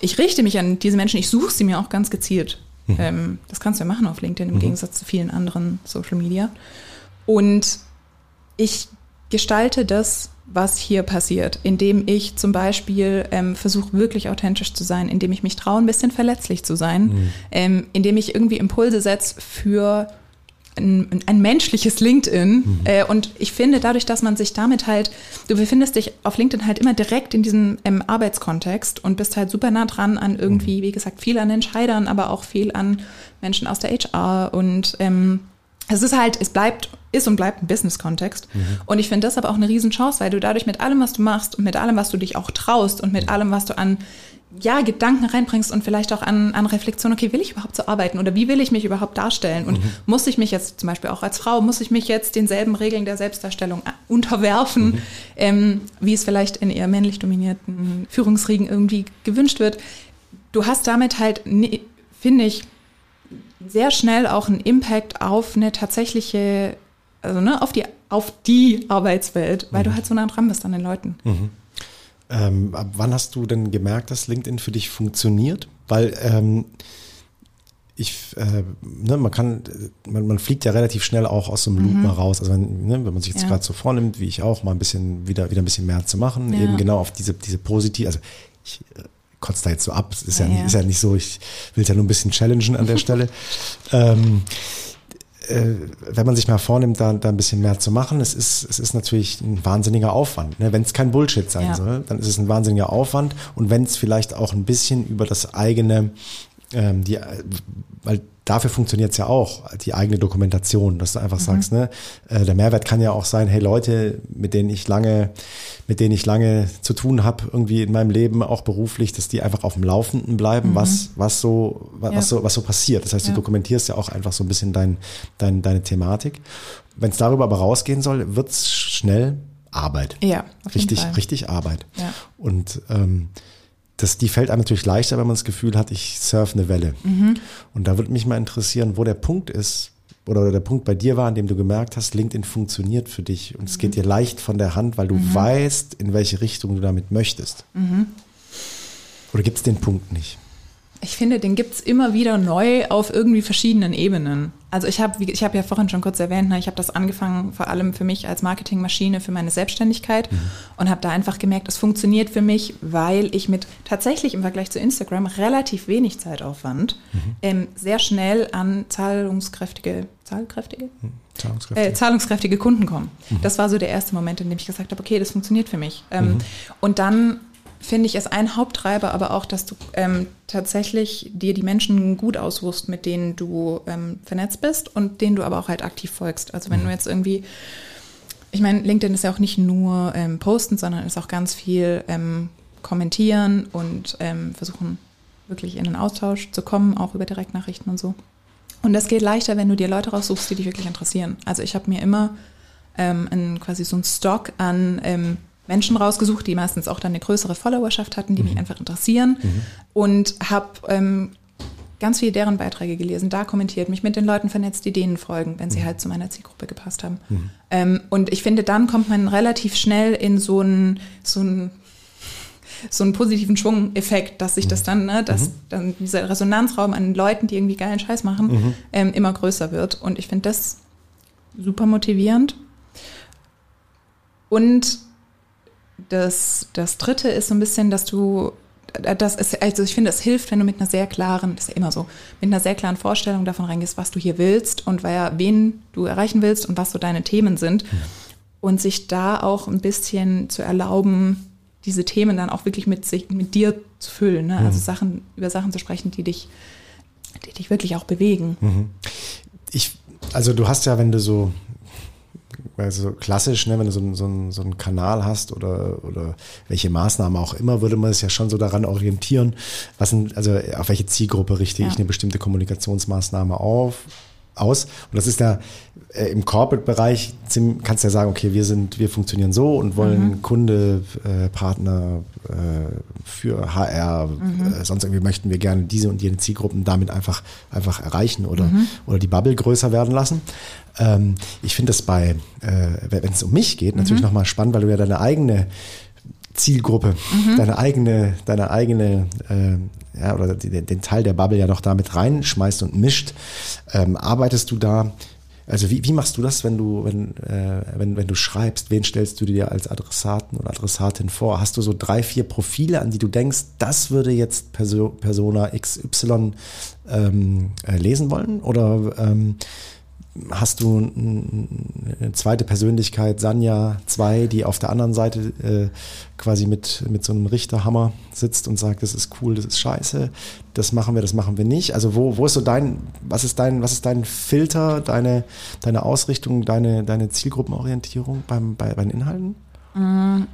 Ich richte mich an diese Menschen, ich suche sie mir auch ganz gezielt. Mhm. Ähm, das kannst du ja machen auf LinkedIn im mhm. Gegensatz zu vielen anderen Social Media. Und ich gestalte das, was hier passiert, indem ich zum Beispiel ähm, versuche, wirklich authentisch zu sein, indem ich mich traue, ein bisschen verletzlich zu sein, mhm. ähm, indem ich irgendwie Impulse setze für ein, ein menschliches LinkedIn. Mhm. Äh, und ich finde, dadurch, dass man sich damit halt, du befindest dich auf LinkedIn halt immer direkt in diesem ähm, Arbeitskontext und bist halt super nah dran an irgendwie, mhm. wie gesagt, viel an Entscheidern, aber auch viel an Menschen aus der HR und ähm, es ist halt, es bleibt, ist und bleibt ein Business-Kontext. Mhm. Und ich finde das aber auch eine Riesenchance, weil du dadurch mit allem, was du machst und mit allem, was du dich auch traust und mit mhm. allem, was du an ja, Gedanken reinbringst und vielleicht auch an, an Reflexion, okay, will ich überhaupt so arbeiten oder wie will ich mich überhaupt darstellen? Und mhm. muss ich mich jetzt zum Beispiel auch als Frau, muss ich mich jetzt denselben Regeln der Selbstdarstellung äh, unterwerfen, mhm. ähm, wie es vielleicht in eher männlich dominierten Führungsriegen irgendwie gewünscht wird? Du hast damit halt, finde ich, sehr schnell auch einen Impact auf eine tatsächliche, also ne, auf die, auf die Arbeitswelt, weil mhm. du halt so nah dran bist an den Leuten. Mhm. Ähm, ab wann hast du denn gemerkt, dass LinkedIn für dich funktioniert? Weil ähm, ich, äh, ne, man kann, man, man fliegt ja relativ schnell auch aus so einem Loop mhm. mal raus. Also wenn, ne, wenn man sich jetzt ja. gerade so vornimmt, wie ich auch, mal ein bisschen wieder, wieder ein bisschen mehr zu machen, ja. eben genau auf diese, diese positive, also ich äh, kotze da jetzt so ab, es ist ja, ja, nicht, ist ja nicht so, ich will es ja nur ein bisschen challengen an der Stelle. Ähm, äh, wenn man sich mal vornimmt, da, da ein bisschen mehr zu machen, es ist, es ist natürlich ein wahnsinniger Aufwand. Ne? Wenn es kein Bullshit sein ja. soll, dann ist es ein wahnsinniger Aufwand. Und wenn es vielleicht auch ein bisschen über das eigene ähm, die, weil dafür funktioniert es ja auch, die eigene Dokumentation, dass du einfach mhm. sagst, ne, äh, der Mehrwert kann ja auch sein, hey Leute, mit denen ich lange, mit denen ich lange zu tun habe, irgendwie in meinem Leben, auch beruflich, dass die einfach auf dem Laufenden bleiben, mhm. was, was so, was, ja. so, was so passiert. Das heißt, du ja. dokumentierst ja auch einfach so ein bisschen dein, dein, deine Thematik. Wenn es darüber aber rausgehen soll, wird es schnell Arbeit. Ja, richtig, richtig Arbeit. Ja. Und ähm, das, die fällt einem natürlich leichter, wenn man das Gefühl hat, ich surfe eine Welle. Mhm. Und da würde mich mal interessieren, wo der Punkt ist, oder der Punkt bei dir war, an dem du gemerkt hast, LinkedIn funktioniert für dich und mhm. es geht dir leicht von der Hand, weil du mhm. weißt, in welche Richtung du damit möchtest. Mhm. Oder gibt es den Punkt nicht? Ich finde, den gibt es immer wieder neu auf irgendwie verschiedenen Ebenen. Also ich habe ich hab ja vorhin schon kurz erwähnt, ne, ich habe das angefangen vor allem für mich als Marketingmaschine für meine Selbstständigkeit mhm. und habe da einfach gemerkt, es funktioniert für mich, weil ich mit tatsächlich im Vergleich zu Instagram relativ wenig Zeitaufwand mhm. ähm, sehr schnell an zahlungskräftige, zahlkräftige? Mhm. Zahlungskräftige. Äh, zahlungskräftige Kunden komme. Mhm. Das war so der erste Moment, in dem ich gesagt habe, okay, das funktioniert für mich. Ähm, mhm. und dann finde ich, ist ein Haupttreiber aber auch, dass du ähm, tatsächlich dir die Menschen gut auswurst, mit denen du ähm, vernetzt bist und denen du aber auch halt aktiv folgst. Also wenn mhm. du jetzt irgendwie, ich meine, LinkedIn ist ja auch nicht nur ähm, posten, sondern ist auch ganz viel ähm, kommentieren und ähm, versuchen wirklich in den Austausch zu kommen, auch über Direktnachrichten und so. Und das geht leichter, wenn du dir Leute raussuchst, die dich wirklich interessieren. Also ich habe mir immer ähm, ein, quasi so einen Stock an ähm, Menschen rausgesucht, die meistens auch dann eine größere Followerschaft hatten, die mhm. mich einfach interessieren mhm. und habe ähm, ganz viele deren Beiträge gelesen, da kommentiert, mich mit den Leuten vernetzt, die denen folgen, wenn sie mhm. halt zu meiner Zielgruppe gepasst haben. Mhm. Ähm, und ich finde, dann kommt man relativ schnell in so einen so so einen positiven Schwung-Effekt, dass sich das mhm. dann, ne, dass mhm. dann dieser Resonanzraum an Leuten, die irgendwie geilen Scheiß machen, ähm, immer größer wird. Und ich finde das super motivierend. Und das, das dritte ist so ein bisschen, dass du, das ist, also ich finde, es hilft, wenn du mit einer sehr klaren, das ist ja immer so, mit einer sehr klaren Vorstellung davon reingehst, was du hier willst und wer, wen du erreichen willst und was so deine Themen sind. Und sich da auch ein bisschen zu erlauben, diese Themen dann auch wirklich mit sich, mit dir zu füllen. Ne? Also mhm. Sachen, über Sachen zu sprechen, die dich, die dich wirklich auch bewegen. Mhm. Ich, also du hast ja, wenn du so also klassisch, ne, wenn du so, so, so einen Kanal hast oder, oder welche Maßnahme auch immer, würde man es ja schon so daran orientieren, was sind, also auf welche Zielgruppe richte ja. ich eine bestimmte Kommunikationsmaßnahme auf, aus. Und das ist ja äh, im Corporate-Bereich, kannst du ja sagen, okay, wir sind, wir funktionieren so und wollen mhm. Kunde, äh, Partner äh, für HR, mhm. äh, sonst irgendwie möchten wir gerne diese und jene Zielgruppen damit einfach, einfach erreichen oder, mhm. oder die Bubble größer werden lassen. Ähm, ich finde das bei, äh, wenn es um mich geht, natürlich mhm. nochmal spannend, weil du ja deine eigene Zielgruppe, mhm. deine eigene, deine eigene, äh, ja, oder die, den Teil der Bubble ja noch damit reinschmeißt und mischt. Ähm, arbeitest du da, also wie, wie machst du das, wenn du, wenn, äh, wenn, wenn du schreibst? Wen stellst du dir als Adressaten oder Adressatin vor? Hast du so drei, vier Profile, an die du denkst, das würde jetzt Perso Persona XY ähm, äh, lesen wollen? Oder ähm, hast du eine zweite Persönlichkeit, Sanja 2, die auf der anderen Seite äh, quasi mit, mit so einem Richterhammer sitzt und sagt, das ist cool, das ist scheiße, das machen wir, das machen wir nicht. Also wo, wo ist so dein, was ist dein, was ist dein Filter, deine, deine Ausrichtung, deine, deine Zielgruppenorientierung beim, bei, bei den Inhalten? Mm,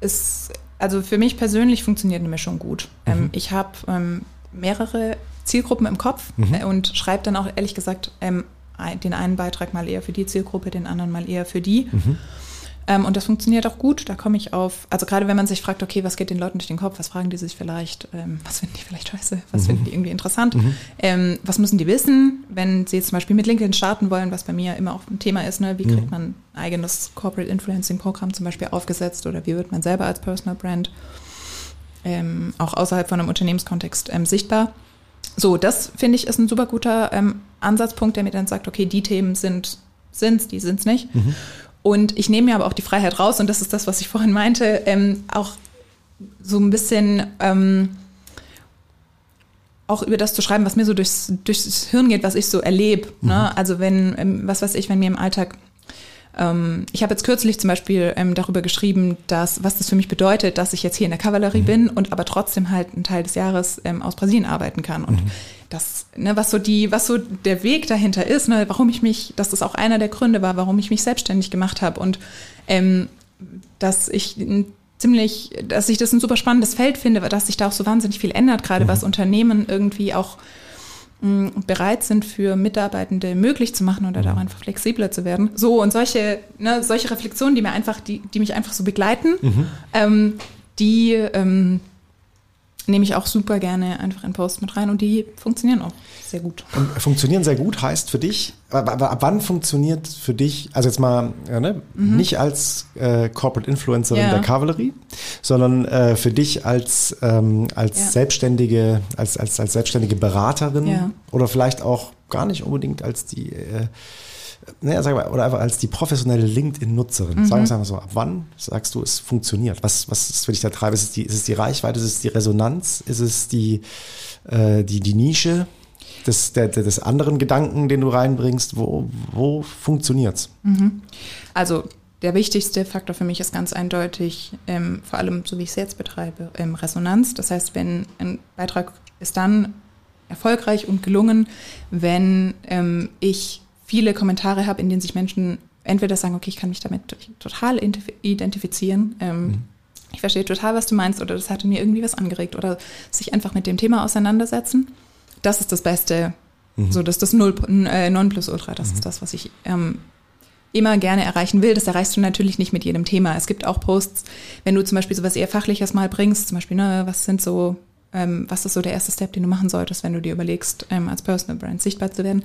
ist, also für mich persönlich funktioniert eine Mischung gut. Mhm. Ähm, ich habe ähm, mehrere Zielgruppen im Kopf mhm. äh, und schreibe dann auch ehrlich gesagt ähm, den einen Beitrag mal eher für die Zielgruppe, den anderen mal eher für die. Mhm. Ähm, und das funktioniert auch gut. Da komme ich auf, also gerade wenn man sich fragt, okay, was geht den Leuten durch den Kopf, was fragen die sich vielleicht, ähm, was finden die vielleicht scheiße, was mhm. finden die irgendwie interessant, mhm. ähm, was müssen die wissen, wenn sie jetzt zum Beispiel mit LinkedIn starten wollen, was bei mir immer auch ein Thema ist, ne? wie kriegt mhm. man ein eigenes Corporate Influencing Programm zum Beispiel aufgesetzt oder wie wird man selber als Personal Brand ähm, auch außerhalb von einem Unternehmenskontext ähm, sichtbar. So, das finde ich ist ein super guter ähm, Ansatzpunkt, der mir dann sagt, okay, die Themen sind sind's, die sind's nicht. Mhm. Und ich nehme mir aber auch die Freiheit raus, und das ist das, was ich vorhin meinte, ähm, auch so ein bisschen ähm, auch über das zu schreiben, was mir so durchs, durchs Hirn geht, was ich so erlebe. Ne? Mhm. Also wenn, ähm, was weiß ich, wenn mir im Alltag Ähm, ich habe jetzt kürzlich zum Beispiel ähm, darüber geschrieben, dass, was das für mich bedeutet, dass ich jetzt hier in der Kavallerie mhm. bin und aber trotzdem halt einen Teil des Jahres ähm, aus Brasilien arbeiten kann. Und mhm. Das, ne, was so die, was so der Weg dahinter ist, ne, warum ich mich, dass das auch einer der Gründe war, warum ich mich selbstständig gemacht habe und ähm, dass ich ziemlich, dass ich das ein super spannendes Feld finde, dass sich da auch so wahnsinnig viel ändert, gerade mhm. was Unternehmen irgendwie auch bereit sind, für Mitarbeitende möglich zu machen oder da auch mhm. einfach flexibler zu werden. So und solche, ne, solche Reflexionen, die mir einfach, die, die mich einfach so begleiten, mhm. ähm, die ähm, nehme ich auch super gerne einfach in Post mit rein und die funktionieren auch sehr gut. Und funktionieren sehr gut heißt für dich, aber ab wann funktioniert für dich, also jetzt mal ja, ne, mhm. nicht als äh, Corporate Influencerin ja. der Kavallerie, sondern äh, für dich als, ähm, als ja. selbstständige, als, als, als selbstständige Beraterin oder vielleicht auch gar nicht unbedingt als die äh, naja, sag mal, oder einfach als die professionelle LinkedIn-Nutzerin. Mhm. Sagen wir mal so, ab wann sagst du, es funktioniert? Was, was ist für dich der Treiber? Ist es die, ist es die Reichweite? Ist es die Resonanz? Ist es die, äh, die, die Nische des, der, des anderen Gedanken, den du reinbringst? Wo, wo funktioniert's? Mhm. Also, der wichtigste Faktor für mich ist ganz eindeutig, ähm, vor allem so wie ich es jetzt betreibe, ähm, Resonanz. Das heißt, wenn ein Beitrag ist dann erfolgreich und gelungen, wenn ähm, ich viele Kommentare habe, in denen sich Menschen entweder sagen, okay, ich kann mich damit total identifizieren, ähm, mhm. ich verstehe total, was du meinst, oder das hatte mir irgendwie was angeregt, oder sich einfach mit dem Thema auseinandersetzen. Das ist das Beste, mhm. so das ist das Null, äh, Nonplusultra, das mhm. ist das, was ich ähm, immer gerne erreichen will. Das erreichst du natürlich nicht mit jedem Thema. Es gibt auch Posts, wenn du zum Beispiel sowas eher Fachliches mal bringst, zum Beispiel, ne, was sind so was ist so der erste Step, den du machen solltest, wenn du dir überlegst, ähm, als Personal Brand sichtbar zu werden.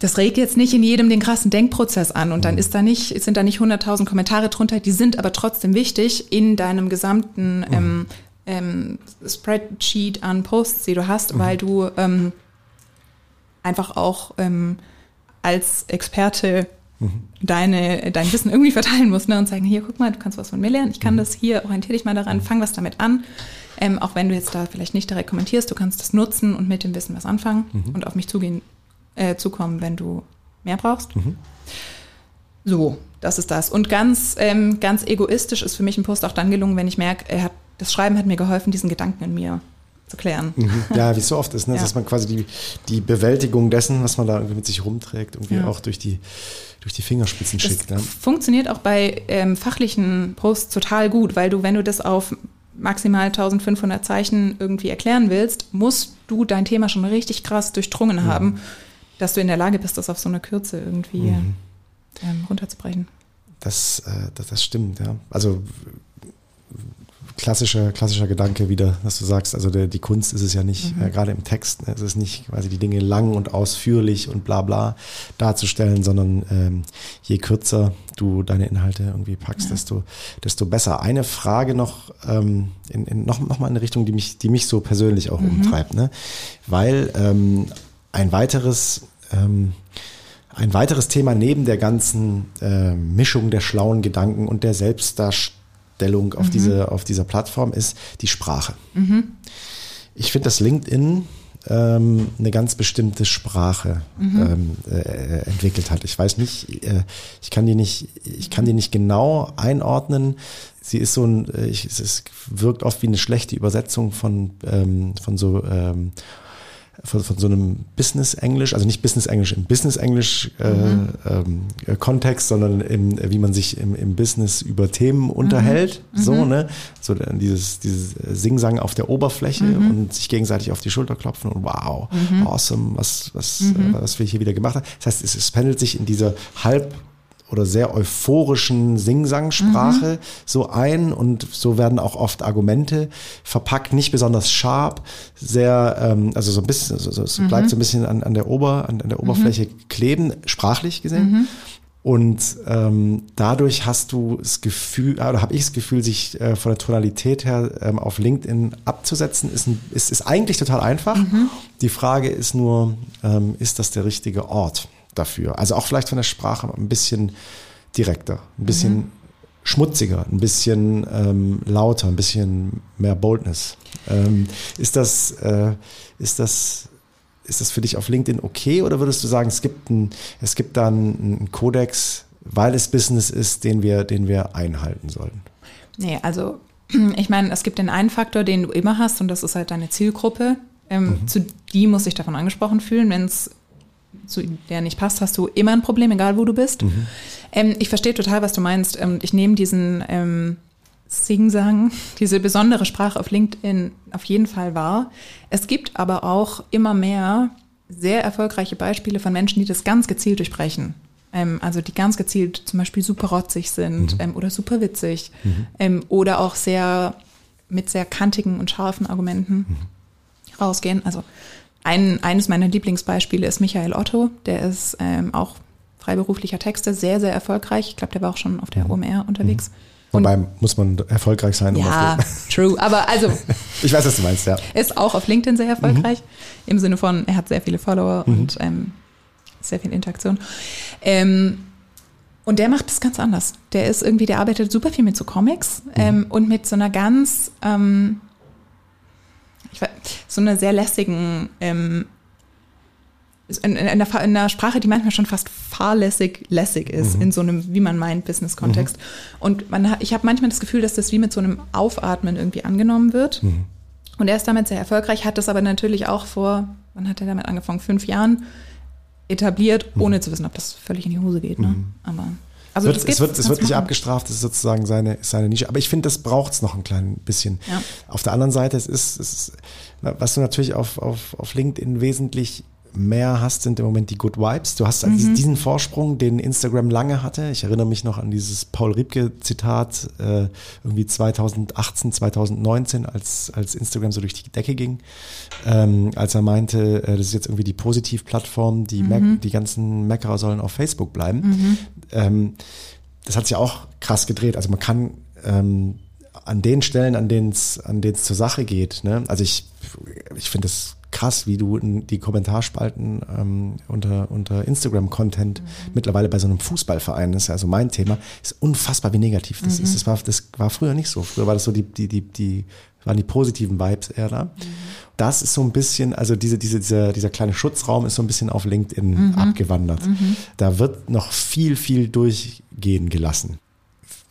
Das regt jetzt nicht in jedem den krassen Denkprozess an und dann mhm. ist da nicht, sind da nicht 100.000 Kommentare drunter, die sind aber trotzdem wichtig in deinem gesamten mhm. ähm, ähm, Spreadsheet an Posts, die du hast, mhm. weil du ähm, einfach auch ähm, als Experte mhm. deine, dein Wissen irgendwie verteilen musst ne? und sagen, hier, guck mal, du kannst was von mir lernen, ich kann das hier, orientiere dich mal daran, fang was damit an. Ähm, auch wenn du jetzt da vielleicht nicht direkt kommentierst, du kannst das nutzen und mit dem Wissen was anfangen mhm. und auf mich zugehen, äh, zukommen, wenn du mehr brauchst. Mhm. So, das ist das. Und ganz, ähm, ganz egoistisch ist für mich ein Post auch dann gelungen, wenn ich merke, er hat, das Schreiben hat mir geholfen, diesen Gedanken in mir zu klären. Mhm. Ja, wie es so oft ist, ne? Ja. dass man quasi die, die Bewältigung dessen, was man da irgendwie mit sich rumträgt, irgendwie ja. auch durch die, durch die Fingerspitzen das schickt. Ne? Funktioniert auch bei ähm, fachlichen Posts total gut, weil du, wenn du das auf maximal 1500 Zeichen irgendwie erklären willst, musst du dein Thema schon richtig krass durchdrungen mhm. haben, dass du in der Lage bist, das auf so eine Kürze irgendwie mhm. ähm, runterzubrechen. Das, äh, das, das stimmt, ja. Also klassischer, klassischer Gedanke wieder, dass du sagst, also der, die Kunst ist es ja nicht, mhm. äh, gerade im Text, ne, es ist nicht quasi die Dinge lang und ausführlich und bla bla darzustellen, sondern ähm, je kürzer du deine Inhalte irgendwie packst, ja. desto, desto besser. Eine Frage noch, ähm, in, in, noch, noch mal in eine Richtung, die mich, die mich so persönlich auch mhm. umtreibt, ne? weil ähm, ein weiteres ähm, ein weiteres Thema neben der ganzen äh, Mischung der schlauen Gedanken und der Selbstdarstellung Stellung auf, mhm. diese, auf dieser Plattform ist die Sprache. Mhm. Ich finde, dass LinkedIn ähm, eine ganz bestimmte Sprache mhm. ähm, äh, entwickelt hat. Ich weiß nicht, äh, ich kann die nicht, ich kann die nicht genau einordnen. Sie ist so ein, äh, ich, es wirkt oft wie eine schlechte Übersetzung von, ähm, von so ähm, von, von so einem Business-Englisch, also nicht Business-Englisch im Business-Englisch äh, mhm. ähm, äh, Kontext, sondern im, wie man sich im, im Business über Themen unterhält, mhm. so, mhm. ne? So dieses, dieses Singsang auf der Oberfläche mhm. und sich gegenseitig auf die Schulter klopfen und wow, mhm. awesome, was, was, mhm. äh, was wir hier wieder gemacht haben. Das heißt, es, es pendelt sich in dieser halb oder sehr euphorischen Singsangsprache mhm. so ein und so werden auch oft Argumente verpackt, nicht besonders scharf, sehr, ähm, also so ein bisschen, so, so, es mhm. bleibt so ein bisschen an, an der Ober, an, an der Oberfläche mhm. kleben, sprachlich gesehen. Mhm. Und ähm, dadurch hast du das Gefühl, oder habe ich das Gefühl, sich äh, von der Tonalität her ähm, auf LinkedIn abzusetzen, ist, ein, ist, ist eigentlich total einfach. Mhm. Die Frage ist nur, ähm, ist das der richtige Ort? Dafür. Also auch vielleicht von der Sprache ein bisschen direkter, ein bisschen mhm. schmutziger, ein bisschen ähm, lauter, ein bisschen mehr Boldness. Ähm, ist das, äh, ist das, ist das für dich auf LinkedIn okay oder würdest du sagen, es gibt ein, es gibt da einen Kodex, weil es Business ist, den wir, den wir einhalten sollten? Nee, also ich meine, es gibt den einen Faktor, den du immer hast, und das ist halt deine Zielgruppe. Ähm, mhm. Zu die muss sich davon angesprochen fühlen. Wenn es zu der nicht passt, hast du immer ein Problem, egal wo du bist. Mhm. Ähm, ich verstehe total, was du meinst. Ähm, ich nehme diesen ähm, Sing-Sang, diese besondere Sprache auf LinkedIn auf jeden Fall wahr. Es gibt aber auch immer mehr sehr erfolgreiche Beispiele von Menschen, die das ganz gezielt durchbrechen. Ähm, also die ganz gezielt zum Beispiel super rotzig sind mhm. ähm, oder super witzig mhm. ähm, oder auch sehr mit sehr kantigen und scharfen Argumenten mhm. rausgehen. Also ein, eines meiner Lieblingsbeispiele ist Michael Otto, der ist ähm, auch freiberuflicher Texter, sehr, sehr erfolgreich. Ich glaube, der war auch schon auf der OMR unterwegs. Mhm. Wobei muss man erfolgreich sein. Um ja, true. Aber also. ich weiß, was du meinst, ja. Ist auch auf LinkedIn sehr erfolgreich. Mhm. Im Sinne von, er hat sehr viele Follower mhm. und ähm, sehr viel Interaktion. Ähm, und der macht das ganz anders. Der ist irgendwie, der arbeitet super viel mit so Comics mhm. ähm, und mit so einer ganz, ähm, weiß, so einer sehr lässigen, ähm, in, in, der, in, einer, Sprache, die manchmal schon fast fahrlässig lässig ist, mhm. in so einem, wie man meint, Business-Kontext. Mhm. Und man ich habe manchmal das Gefühl, dass das wie mit so einem Aufatmen irgendwie angenommen wird. Mhm. Und er ist damit sehr erfolgreich, hat das aber natürlich auch vor, wann hat er damit angefangen? Fünf Jahren etabliert, mhm. ohne zu wissen, ob das völlig in die Hose geht. Ne? Mhm. Aber also es wird, es wird, es wird nicht abgestraft, das ist sozusagen seine, seine Nische. Aber ich finde, das braucht es noch ein klein bisschen. Ja. Auf der anderen Seite, es ist, es ist, was du natürlich auf, auf, auf LinkedIn wesentlich mehr hast, sind im Moment die Good Vibes. Du hast mhm. diesen Vorsprung, den Instagram lange hatte. Ich erinnere mich noch an dieses Paul Riebke-Zitat, äh, irgendwie 2018, 2019, als, als Instagram so durch die Decke ging, ähm, als er meinte, äh, das ist jetzt irgendwie die Positivplattform, die, mhm. die ganzen Meckerer sollen auf Facebook bleiben. Mhm. Ähm, das hat sich auch krass gedreht. Also man kann ähm, an den Stellen, an denen es an zur Sache geht. Ne? Also ich ich finde es krass, wie du die Kommentarspalten ähm, unter, unter Instagram-Content mhm. mittlerweile bei so einem Fußballverein, das ist ja also mein Thema, ist unfassbar, wie negativ das mhm. ist. Das war, das war früher nicht so. Früher war das so die, die, die, die waren die positiven Vibes eher da. Mhm. Das ist so ein bisschen, also diese, diese, dieser, dieser kleine Schutzraum ist so ein bisschen auf LinkedIn mhm. abgewandert. Mhm. Da wird noch viel, viel durchgehen gelassen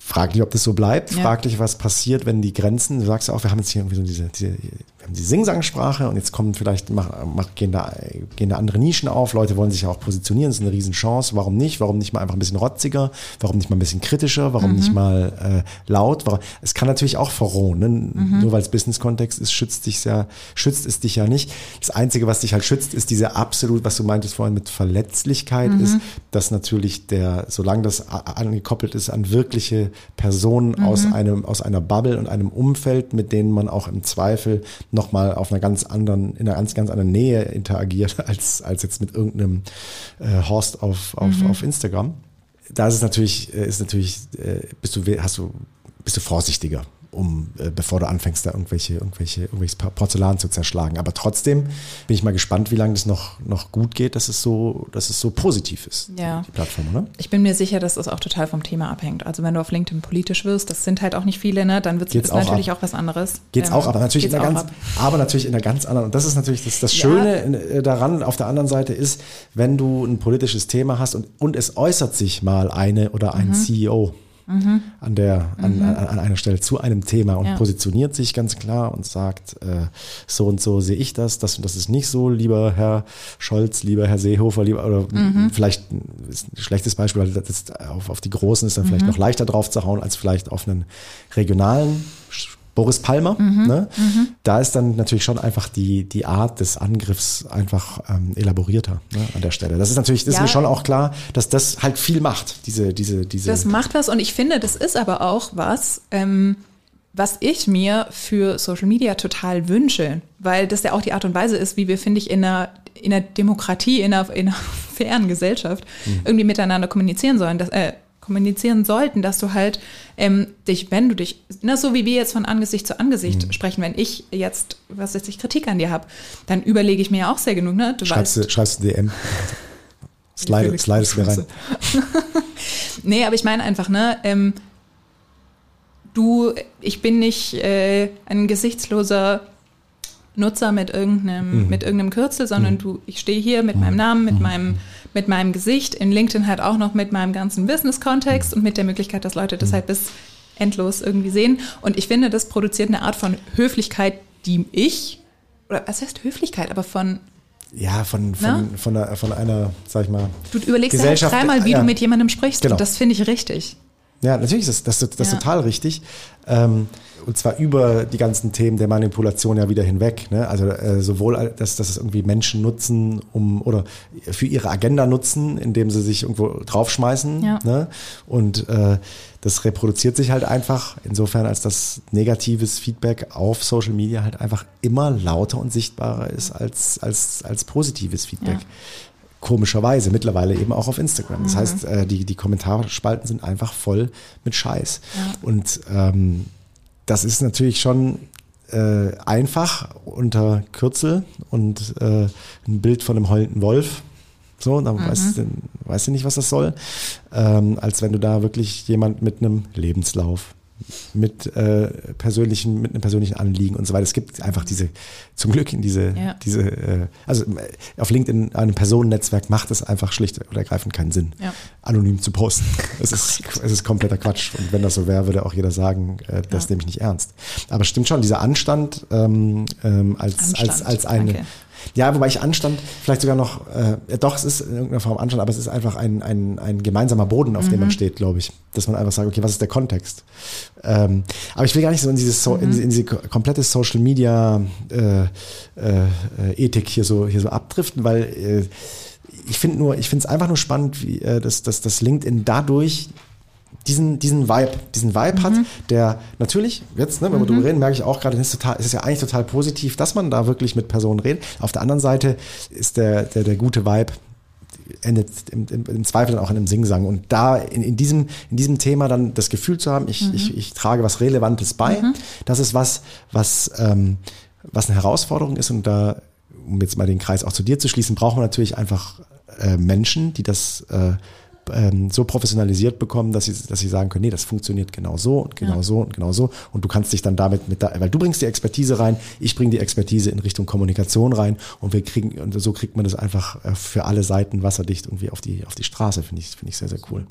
fraglich, ob das so bleibt, ja. fraglich, was passiert, wenn die Grenzen, du sagst ja auch, wir haben jetzt hier irgendwie so diese, diese die Sing-Sang-Sprache und jetzt kommen vielleicht, mach, mach, gehen, da, gehen da andere Nischen auf, Leute wollen sich ja auch positionieren, das ist eine Riesenchance, warum nicht, warum nicht mal einfach ein bisschen rotziger, warum nicht mal ein bisschen kritischer, warum mhm. nicht mal äh, laut, warum, es kann natürlich auch verrohen, ne? mhm. nur weil es Business-Kontext ist, schützt dich ja, schützt es dich ja nicht. Das Einzige, was dich halt schützt, ist diese absolut, was du meintest vorhin mit Verletzlichkeit, mhm. ist, dass natürlich der, solange das angekoppelt ist an wirkliche Personen mhm. aus einem, aus einer Bubble und einem Umfeld, mit denen man auch im Zweifel nochmal auf einer ganz anderen, in einer ganz, ganz anderen Nähe interagiert, als, als jetzt mit irgendeinem äh, Horst auf, auf, mhm. auf Instagram. Da ist es natürlich, äh, ist natürlich, äh, bist du, hast du, bist du vorsichtiger um, äh, bevor du anfängst, da irgendwelche, irgendwelche, irgendwelches Porzellan zu zerschlagen. Aber trotzdem bin ich mal gespannt, wie lange das noch, noch gut geht, dass es so, dass es so positiv ist, ja. die Plattform, oder? Ich bin mir sicher, dass das auch total vom Thema abhängt. Also wenn du auf LinkedIn politisch wirst, das sind halt auch nicht viele, ne, dann wird es natürlich auch, auch was anderes. Geht's ähm, auch, aber natürlich in einer ganz, ab. aber natürlich in einer ganz anderen, und das ist natürlich das, das Schöne ja. Äh, daran, auf der anderen Seite ist, wenn du ein politisches Thema hast und, und es äußert sich mal eine oder ein mhm. CEO mhm. an, der, an, mhm. an, an, einer Stelle zu einem Thema und ja. positioniert sich ganz klar und sagt, äh, so und so sehe ich das, das und das ist nicht so, lieber Herr Scholz, lieber Herr Seehofer, lieber, oder mhm. vielleicht ist ein schlechtes Beispiel, weil das auf, auf die Großen ist dann vielleicht mhm. noch leichter drauf zu hauen, als vielleicht auf einen regionalen Boris Palmer, mhm, ne? Mhm. da ist dann natürlich schon einfach die, die Art des Angriffs einfach ähm, elaborierter ne, an der Stelle. Das ist natürlich, das ja, ist mir schon auch klar, dass das halt viel macht, diese, diese, diese. Das macht was und ich finde, das ist aber auch was, ähm, was ich mir für Social Media total wünsche, weil das ja auch die Art und Weise ist, wie wir, finde ich, in einer, in einer Demokratie, in einer, in einer fairen Gesellschaft mhm. irgendwie miteinander kommunizieren sollen. Das, äh, kommunizieren sollten, dass du halt ähm, dich, wenn du dich, na, so wie wir jetzt von Angesicht zu Angesicht mhm. sprechen, wenn ich jetzt, was weiß ich, Kritik an dir habe, dann überlege ich mir ja auch sehr genug, ne? Du schreibst, weißt, schreibst du DM. Slide, slidest mir rein. nee, aber ich meine einfach, ne, ähm, du, ich bin nicht äh, ein gesichtsloser Nutzer mit irgendeinem, mhm. mit irgendeinem Kürzel, sondern mhm. du, ich stehe hier mit meinem Namen, mit mhm. meinem, mit meinem Gesicht, in LinkedIn halt auch noch mit meinem ganzen Business-Kontext und mit der Möglichkeit, dass Leute das halt bis endlos irgendwie sehen. Und ich finde, das produziert eine Art von Höflichkeit, die ich, oder was heißt Höflichkeit, aber von ja, von, von, ne? von, einer, von einer, sag ich mal. Du überlegst ja dreimal, wie ja. du mit jemandem sprichst. Genau. Und das finde ich richtig. Ja, natürlich ist das, das, das ja. total richtig. Ähm, und zwar über die ganzen Themen der Manipulation ja wieder hinweg. Ne? Also äh, sowohl, dass, dass es irgendwie Menschen nutzen, um oder für ihre Agenda nutzen, indem sie sich irgendwo draufschmeißen. Ja. Ne? Und äh, das reproduziert sich halt einfach, insofern als das negatives Feedback auf Social Media halt einfach immer lauter und sichtbarer ist als, als, als positives Feedback. Ja komischerweise mittlerweile eben auch auf Instagram. Das mhm. heißt, äh, die, die Kommentarspalten sind einfach voll mit Scheiß. Ja. Und ähm, das ist natürlich schon äh, einfach unter Kürzel und äh, ein Bild von einem heulenden Wolf. So, dann mhm. weißt, du, weißt du nicht, was das soll. Ähm, als wenn du da wirklich jemand mit einem Lebenslauf mit äh, persönlichen, mit einem persönlichen Anliegen und so weiter. Es gibt einfach diese, zum Glück in diese, ja. diese, äh, also äh, auf LinkedIn einem Personennetzwerk macht es einfach schlicht oder ergreifend keinen Sinn, ja. anonym zu posten. Es ist, es ist kompletter Quatsch. Und wenn das so wäre, würde auch jeder sagen, äh, das ja. nehme ich nicht ernst. Aber stimmt schon, dieser Anstand ähm, ähm, als, Anstand. als, als eine, Danke. Ja, wobei ich Anstand vielleicht sogar noch, äh, doch, es ist in irgendeiner Form Anstand, aber es ist einfach ein, ein, ein gemeinsamer Boden, auf mhm. dem man steht, glaube ich. Dass man einfach sagt, okay, was ist der Kontext? Ähm, aber ich will gar nicht so in, dieses so, mhm. in, in, diese komplette Social Media äh, äh, Ethik hier so, hier so abdriften, weil äh, ich finde nur, ich finde es einfach nur spannend, wie, äh, dass, dass, dass LinkedIn dadurch diesen, diesen Vibe, diesen Vibe mhm. hat, der natürlich, jetzt, ne, wenn wir mhm. darüber reden, merke ich auch gerade, es ist, total, es ist ja eigentlich total positiv, dass man da wirklich mit Personen redet. Auf der anderen Seite ist der, der, der gute Vibe, endet im, im, im Zweifel dann auch in einem Singsang. Und da in, in, diesem, in diesem Thema dann das Gefühl zu haben, ich, mhm. ich, ich trage was Relevantes bei, mhm. das ist was, was, ähm, was eine Herausforderung ist. Und da, um jetzt mal den Kreis auch zu dir zu schließen, brauchen wir natürlich einfach äh, Menschen, die das äh, ähm, so professionalisiert bekommen, dass sie, dass sie sagen können, nee, das funktioniert genau so und genau ja. so und genau so. Und du kannst dich dann damit mit da, weil du bringst die Expertise rein, ich bringe die Expertise in Richtung Kommunikation rein und wir kriegen, und so kriegt man das einfach äh, für alle Seiten wasserdicht irgendwie auf die, auf die Straße, finde ich, finde ich sehr, sehr cool.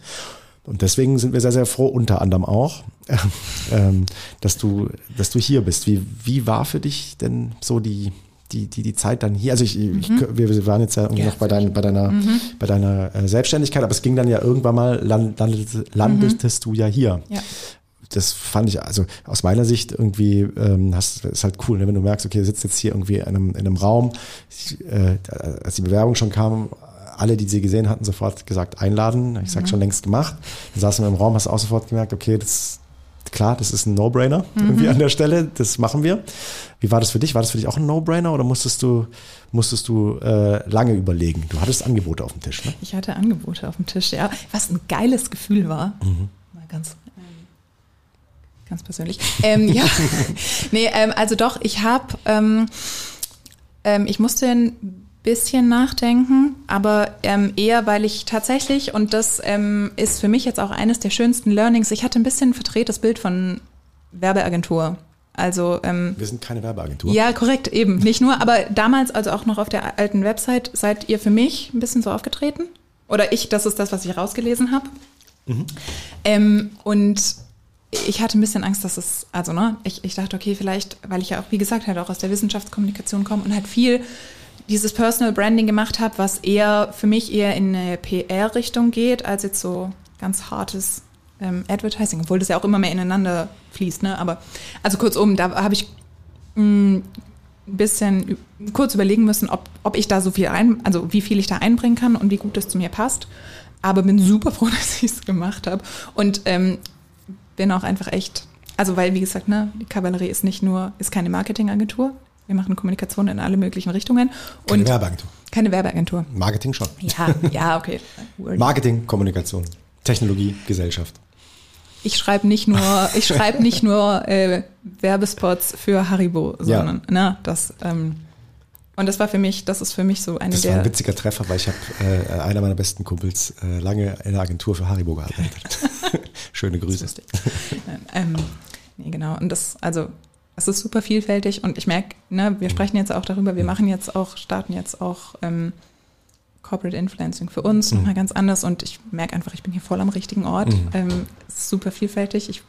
Und deswegen sind wir sehr, sehr froh, unter anderem auch, ähm, dass du, dass du hier bist. Wie, wie war für dich denn so die, die, die, die Zeit dann hier, also ich, mhm. ich wir waren jetzt ja irgendwie ja, noch bei, dein, bei deiner, mhm. bei deiner äh, Selbstständigkeit, aber es ging dann ja irgendwann mal, land, landetest, landetest mhm. du ja hier. Ja. Das fand ich, also aus meiner Sicht irgendwie, ähm, hast, ist halt cool, ne? wenn du merkst, okay, du sitzt jetzt hier irgendwie in einem, in einem Raum, ich, äh, als die Bewerbung schon kam, alle, die sie gesehen hatten, sofort gesagt, einladen. Ich sag mhm. schon längst gemacht. Dann saßen wir im Raum, hast auch sofort gemerkt, okay, das klar, das ist ein No-Brainer mhm. irgendwie an der Stelle, das machen wir. Wie war das für dich? War das für dich auch ein No-Brainer oder musstest du, musstest du äh, lange überlegen? Du hattest Angebote auf dem Tisch, ne? Ich hatte Angebote auf dem Tisch, ja. Was ein geiles Gefühl war. Mhm. Mal ganz, ähm, ganz persönlich. ähm, ja, nee, ähm, also doch, ich habe, ähm, ähm, ich musste ein bisschen nachdenken, aber ähm, eher, weil ich tatsächlich, und das ähm, ist für mich jetzt auch eines der schönsten Learnings, ich hatte ein bisschen verdrehtes Bild von Werbeagentur. Also ähm, wir sind keine Werbeagentur. Ja, korrekt, eben. Nicht nur, aber damals, also auch noch auf der alten Website, seid ihr für mich ein bisschen so aufgetreten? Oder ich, das ist das, was ich rausgelesen habe. Mhm. Ähm, und ich hatte ein bisschen Angst, dass es, also ne, ich, ich dachte, okay, vielleicht, weil ich ja auch, wie gesagt, halt auch aus der Wissenschaftskommunikation komme und halt viel dieses Personal Branding gemacht habe, was eher für mich eher in eine PR-Richtung geht, als jetzt so ganz hartes ähm, Advertising, obwohl das ja auch immer mehr ineinander fließt. Ne? Aber also kurzum, da habe ich mh, mm, ein bisschen kurz überlegen müssen, ob, ob ich da so viel ein, also wie viel ich da einbringen kann und wie gut das zu mir passt. Aber bin super froh, dass ich es gemacht habe und ähm, bin auch einfach echt, also weil wie gesagt, ne, die Kavallerie ist nicht nur, ist keine Marketingagentur, wir machen Kommunikation in alle möglichen Richtungen. Keine und Werbeagentur. Keine Werbeagentur. Marketing schon. Ja, ja, okay. Marketing, Kommunikation, Technologie, Gesellschaft. Ich schreibe nicht nur, ich schreibe nicht nur äh, Werbespots für Haribo, sondern ja. ne, das. Ähm, und das war für mich, das ist für mich so eine das der. Das war ein witziger Treffer, weil ich habe äh, einer meiner besten Kumpels äh, lange in der Agentur für Haribo gearbeitet. Schöne Grüße. ähm, nee, genau. Und das, also es ist super vielfältig und ich merke, ne, wir sprechen jetzt auch darüber, wir machen jetzt auch, starten jetzt auch ähm, Corporate Influencing für uns mhm. nochmal ganz anders und ich merke einfach, ich bin hier voll am richtigen Ort. Mhm. Ähm, es ist super vielfältig, ich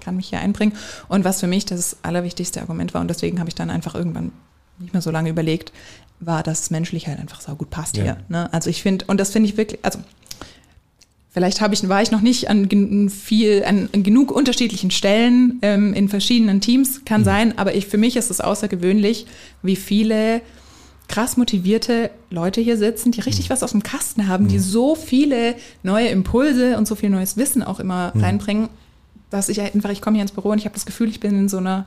kann mich hier einbringen. Und was für mich das allerwichtigste Argument war, und deswegen habe ich dann einfach irgendwann nicht mehr so lange überlegt, war, dass menschlich halt einfach so gut passt ja. hier. Ne? Also ich finde, und das finde ich wirklich, also vielleicht habe ich, war ich noch nicht an viel, an, an genug unterschiedlichen Stellen ähm, in verschiedenen Teams, kann mhm. sein, aber ich, für mich ist es außergewöhnlich, wie viele krass motivierte Leute hier sitzen, die richtig mhm. was aus dem Kasten haben, mhm. die so viele neue Impulse und so viel neues Wissen auch immer mhm. reinbringen, dass ich einfach, ich komme hier ins Büro und ich habe das Gefühl, ich bin in so einer,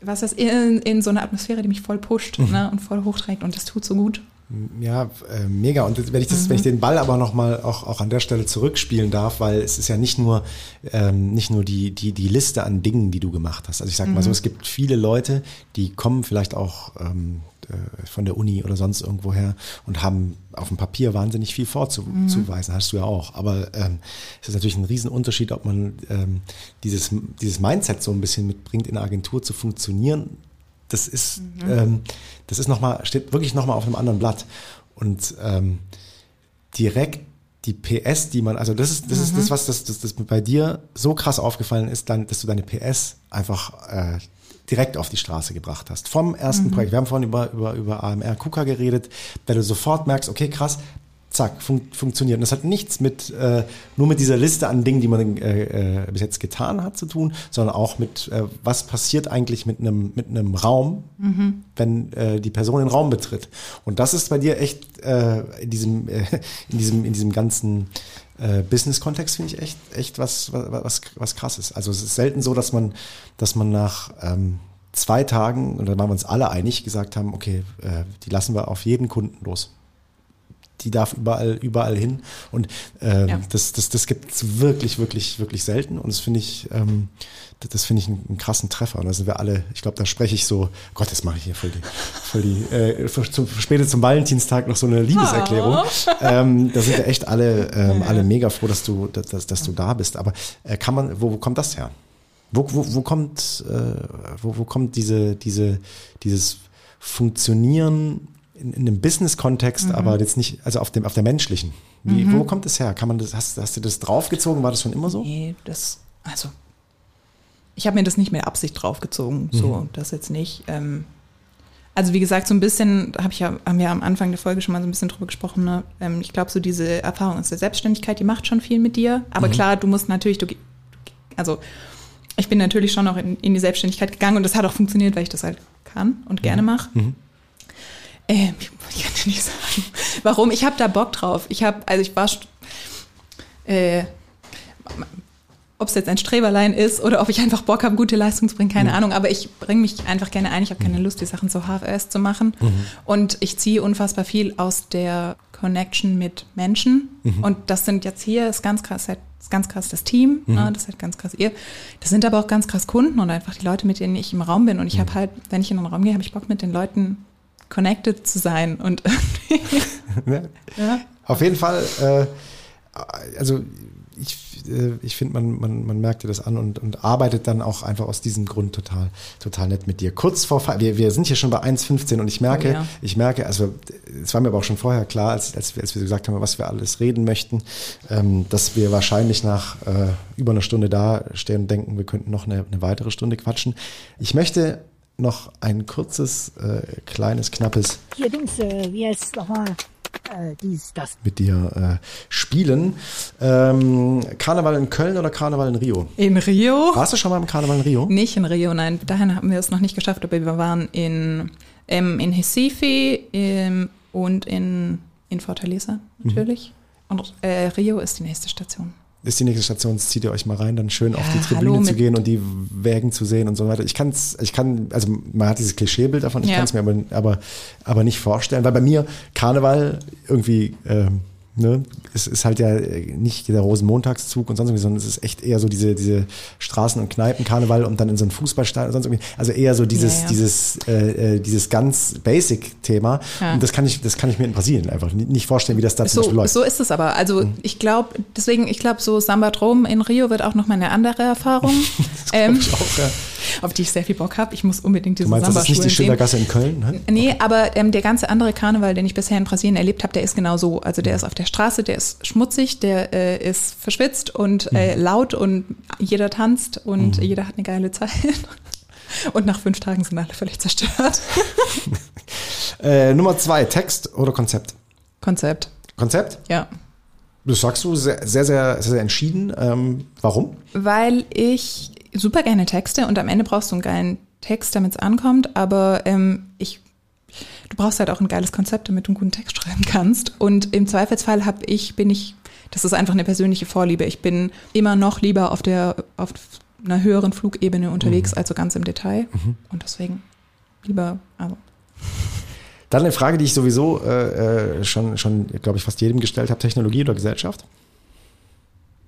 was ist, in, in so einer Atmosphäre, die mich voll pusht mhm. ne, und voll hochträgt und das tut so gut. Ja, äh, mega. Und wenn ich, das, mhm. wenn ich den Ball aber nochmal auch, auch an der Stelle zurückspielen darf, weil es ist ja nicht nur, ähm, nicht nur die, die, die Liste an Dingen, die du gemacht hast. Also ich sage mhm. mal so, es gibt viele Leute, die kommen vielleicht auch ähm, äh, von der Uni oder sonst irgendwoher und haben auf dem Papier wahnsinnig viel vorzuweisen, mhm. hast du ja auch. Aber ähm, es ist natürlich ein Riesenunterschied, ob man ähm, dieses, dieses Mindset so ein bisschen mitbringt, in der Agentur zu funktionieren. Das ist, mhm. ähm, das ist nochmal, steht wirklich nochmal auf einem anderen Blatt. Und ähm, direkt die PS, die man, also das ist, das mhm. ist das, was das, das, das bei dir so krass aufgefallen ist, dann, dass du deine PS einfach äh, direkt auf die Straße gebracht hast. Vom ersten mhm. Projekt. Wir haben vorhin über, über, über AMR KUKA geredet, weil du sofort merkst, okay, krass, zack, fun funktioniert. Und das hat nichts mit äh, nur mit dieser Liste an Dingen, die man äh, äh, bis jetzt getan hat, zu tun, sondern auch mit, äh, was passiert eigentlich mit einem mit einem Raum, mhm. wenn äh, die Person den Raum betritt. Und das ist bei dir echt äh, in diesem äh, in diesem in diesem ganzen äh, Business-Kontext finde ich echt, echt was, was, was krasses. Also es ist selten so, dass man, dass man nach ähm, zwei Tagen, und da waren wir uns alle einig, gesagt haben, okay, äh, die lassen wir auf jeden Kunden los die darf überall, überall hin. Und ähm, ja. das, das, das gibt es wirklich, wirklich, wirklich selten. Und das finde ich, ähm, das, das finde ich einen, einen, krassen Treffer. Und da sind wir alle, ich glaube, da spreche ich so, Gott, das mache ich hier voll die, voll die äh, zum, später zum Valentinstag noch so eine Liebeserklärung. Oh. Ähm, da sind wir echt alle, ähm, alle mega froh, dass du, dass, dass du da bist. Aber äh, kann man, wo, wo kommt das her? Wo, wo, wo kommt, äh, wo, wo kommt diese, diese, dieses Funktionieren in, in einem Business-Kontext, mhm. aber jetzt nicht, also auf dem, auf der menschlichen. Wie, mhm. Wo kommt das her? Kann man das, hast, hast du das draufgezogen? War das schon immer so? Nee, das, also, ich habe mir das nicht mit Absicht draufgezogen, so, mhm. das jetzt nicht. Ähm, also wie gesagt, so ein bisschen, hab ich ja, haben wir am Anfang der Folge schon mal so ein bisschen drüber gesprochen. Ne? Ähm, ich glaube, so diese Erfahrung aus der Selbstständigkeit, die macht schon viel mit dir. Aber mhm. klar, du musst natürlich, du, also ich bin natürlich schon auch in, in, die Selbstständigkeit gegangen und das hat auch funktioniert, weil ich das halt kann und gerne mhm. mache. Mhm. Ähm, ich kann dir nicht sagen, warum. Ich habe da Bock drauf. Ich habe, also ich war, äh, ob es jetzt ein Streberlein ist oder ob ich einfach Bock habe, gute Leistung zu bringen, keine mhm. Ahnung. Aber ich bringe mich einfach gerne ein. Ich habe keine mhm. Lust, die Sachen so half-ass zu machen. Mhm. Und ich ziehe unfassbar viel aus der Connection mit Menschen. Mhm. Und das sind jetzt hier, ist ganz krass, ist ganz krass das Team, mhm. ne, das ist halt ganz krass ihr. Das sind aber auch ganz krass Kunden und einfach die Leute, mit denen ich im Raum bin. Und ich habe mhm. halt, wenn ich in den Raum gehe, habe ich Bock mit den Leuten connected zu sein und ja. ja. Auf jeden Fall, äh, also ich, äh, ich finde, man, man, man merkt dir das an und, und arbeitet dann auch einfach aus diesem Grund total, total nett mit dir. Kurz vor, wir, wir sind hier schon bei 1,15 und ich merke, oh, ja. ich merke, also es war mir aber auch schon vorher klar, als, als, als wir gesagt haben, was wir alles reden möchten, ähm, dass wir wahrscheinlich nach äh, über einer Stunde da stehen und denken, wir könnten noch eine, eine weitere Stunde quatschen. Ich möchte noch ein kurzes, äh, kleines, knappes Hier, Dings, äh, wie heißt es nochmal? Äh, dies, das. mit dir äh, spielen. Ähm, Karneval in Köln oder Karneval in Rio? In Rio. Warst du schon mal im Karneval in Rio? Nicht in Rio, nein. Dahin haben wir es noch nicht geschafft, aber wir waren in, ähm, in Recife ähm, und in, in Fortaleza natürlich. Mhm. Und äh, Rio ist die nächste Station ist die nächste Station, zieht ihr euch mal rein, dann schön ja, auf die Tribüne hallo, zu gehen und die Wägen zu sehen und so weiter. Ich kann es, ich kann, also man hat dieses Klischeebild davon, ich ja. kann es mir aber, aber, aber nicht vorstellen, weil bei mir Karneval irgendwie ähm, Ne? Es ist halt ja nicht der Rosenmontagszug und sonst irgendwie, sondern es ist echt eher so diese, diese Straßen- und Kneipen-Karneval und dann in so ein Fußballstadion und sonst irgendwie. Also eher so dieses, ja, ja. dieses, äh, äh, dieses ganz Basic-Thema. Ja. Und das kann ich, das kann ich mir in Brasilien einfach nicht vorstellen, wie das da so, läuft. So ist es aber. Also mhm. ich glaube, deswegen, ich glaube, so Samba Drom in Rio wird auch nochmal eine andere Erfahrung. das ähm, ich auch, ja. auf die ich sehr viel Bock habe. Ich muss unbedingt diese meinst, das ist nicht die. Schildergasse in Köln? Ne? Nee, aber ähm, der ganze andere Karneval, den ich bisher in Brasilien erlebt habe, der ist genau so. Also der ist auf der Straße, der ist schmutzig, der äh, ist verschwitzt und äh, laut und jeder tanzt und jeder hat eine geile Zeit. Und nach fünf Tagen sind alle völlig zerstört. Äh, Nummer zwei, Text oder Konzept? Konzept, Konzept? ja. Das sagst du sehr, sehr, sehr, sehr, sehr entschieden. Ähm, warum? Weil ich super gerne texte und am Ende brauchst du einen geilen Text, damit es ankommt, aber ähm, ich, du brauchst halt auch ein geiles Konzept, damit du einen guten Text schreiben kannst. Und im Zweifelsfall habe ich, bin ich, das ist einfach eine persönliche Vorliebe. Ich bin immer noch lieber auf der, auf einer höheren Flugebene unterwegs, also ganz im Detail. Und deswegen lieber, also Dann eine Frage, die ich sowieso äh, äh, schon, schon glaube ich, fast jedem gestellt habe: Technologie oder Gesellschaft?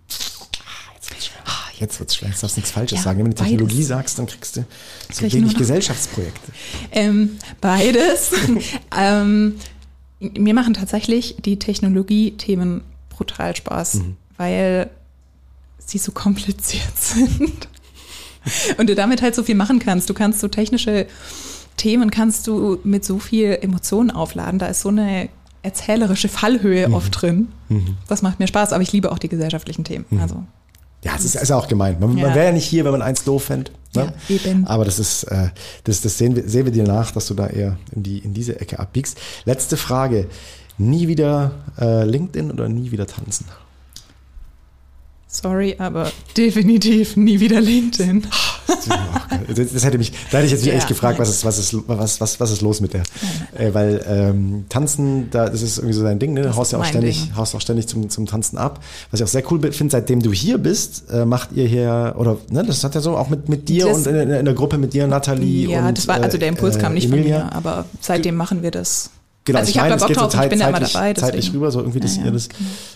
Ah, Jetzt wird's schwer. Ah, Jetzt wird's schwer. Jetzt darfst du nichts Falsches Ja, sagen. Wenn du beides. Technologie sagst, dann kriegst du so Krieg wenig Gesellschaftsprojekte. Ähm, beides. ähm, mir machen tatsächlich die Technologie-Themen brutal Spaß, weil sie so kompliziert sind. Und du damit halt so viel machen kannst. Du kannst so technische Themen kannst du mit so viel Emotionen aufladen. Da ist so eine erzählerische Fallhöhe oft drin. Das macht mir Spaß, aber ich liebe auch die gesellschaftlichen Themen. Also Ja, es ist, ist auch gemeint. Man, man Ja. wäre ja nicht hier, wenn man eins doof fände. Ne? Ja, eben. Aber das ist, äh, das, das sehen wir, sehen wir dir nach, dass du da eher in, die, in diese Ecke abbiegst. Letzte Frage. Nie wieder äh, LinkedIn oder nie wieder tanzen? sorry, aber definitiv nie wieder LinkedIn. Das, hätte mich, da hätte ich jetzt mich Ja, echt gefragt, was ist, was ist, was, was, was ist los mit der? Äh, weil ähm, Tanzen, da, das ist irgendwie so dein Ding, ne? Du haust ja auch ständig, Ding. haust auch ständig zum, zum Tanzen ab. Was ich auch sehr cool finde, seitdem du hier bist, äh, macht ihr hier, oder ne, das hat ja so auch mit, mit dir Das- und in, in der Gruppe mit dir, Nathalie Ja, und das war, also der Impuls äh, kam nicht Emilia. von mir, aber seitdem machen wir das. Genau, also ich, meine, habe es geht so ich zeit- bin da immer zeitlich, dabei. zeitlich rüber, so irgendwie, dass Ja, ihr ja, das,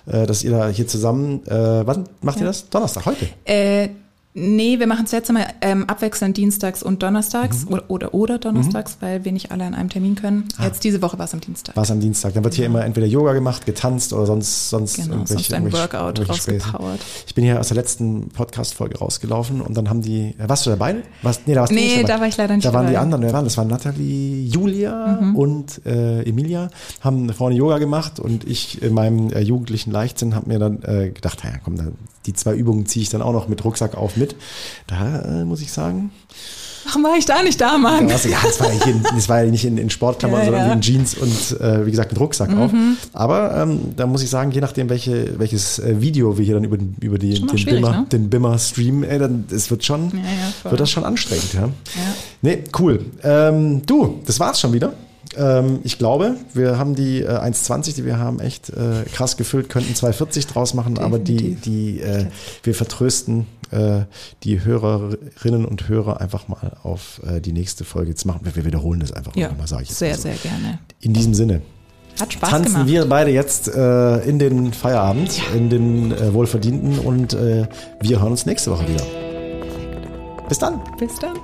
äh, dass ihr da hier zusammen, äh, wann macht ihr das? Donnerstag, heute? Äh, nee, wir machen es jetzt mal ähm, abwechselnd dienstags und donnerstags Mhm. oder, oder, oder donnerstags, weil wir nicht alle an einem Termin können. Ah. Jetzt diese Woche war es am Dienstag. War es am Dienstag. Dann wird hier immer entweder Yoga gemacht, getanzt oder sonst, sonst Genau, irgendwelche, sonst ein Workout rausgepowert. Ich bin hier aus der letzten Podcast-Folge rausgelaufen und dann haben die, äh, warst du dabei? Warst, nee, da warst du Nee, nicht dabei. da war ich leider nicht Da waren die dabei. anderen, wer waren das? Das waren Nathalie, Julia Mhm. und äh, Emilia, haben vorne Yoga gemacht und ich in meinem äh, jugendlichen Leichtsinn habe mir dann äh, gedacht, naja, komm, dann, die zwei Übungen ziehe ich dann auch noch mit Rucksack auf mit. Da äh, muss ich sagen, Warum war ich da nicht da, Mann? da du, ja, das war ja, in- das war ja nicht in, in Sportklamotten, Ja, sondern ja. Mhm. in Jeans und äh, wie gesagt mit Rucksack auch. Aber ähm, da muss ich sagen, je nachdem, welche, welches äh, Video wir hier dann über, den- über die, den, Bimmer, ne? den Bimmer streamen, ey, dann es wird schon, wird das schon anstrengend, ja. Ja. Nee, cool. Ähm, du, das war's schon wieder. Ähm, ich glaube, wir haben die äh, 1,20, die wir haben, echt äh, krass gefüllt, könnten 2,40 draus machen, aber die, Definitiv. die äh, wir vertrösten äh, die Hörerinnen und Hörer einfach mal auf äh, die nächste Folge. Jetzt machen wir, wiederholen das einfach Ja, nochmal, sage ich sehr, mal so. sehr gerne. In diesem Sinne, Hat Spaß tanzen gemacht. wir beide jetzt äh, in den Feierabend, in den äh, wohlverdienten und äh, wir hören uns nächste Woche wieder. Bis dann. Bis dann.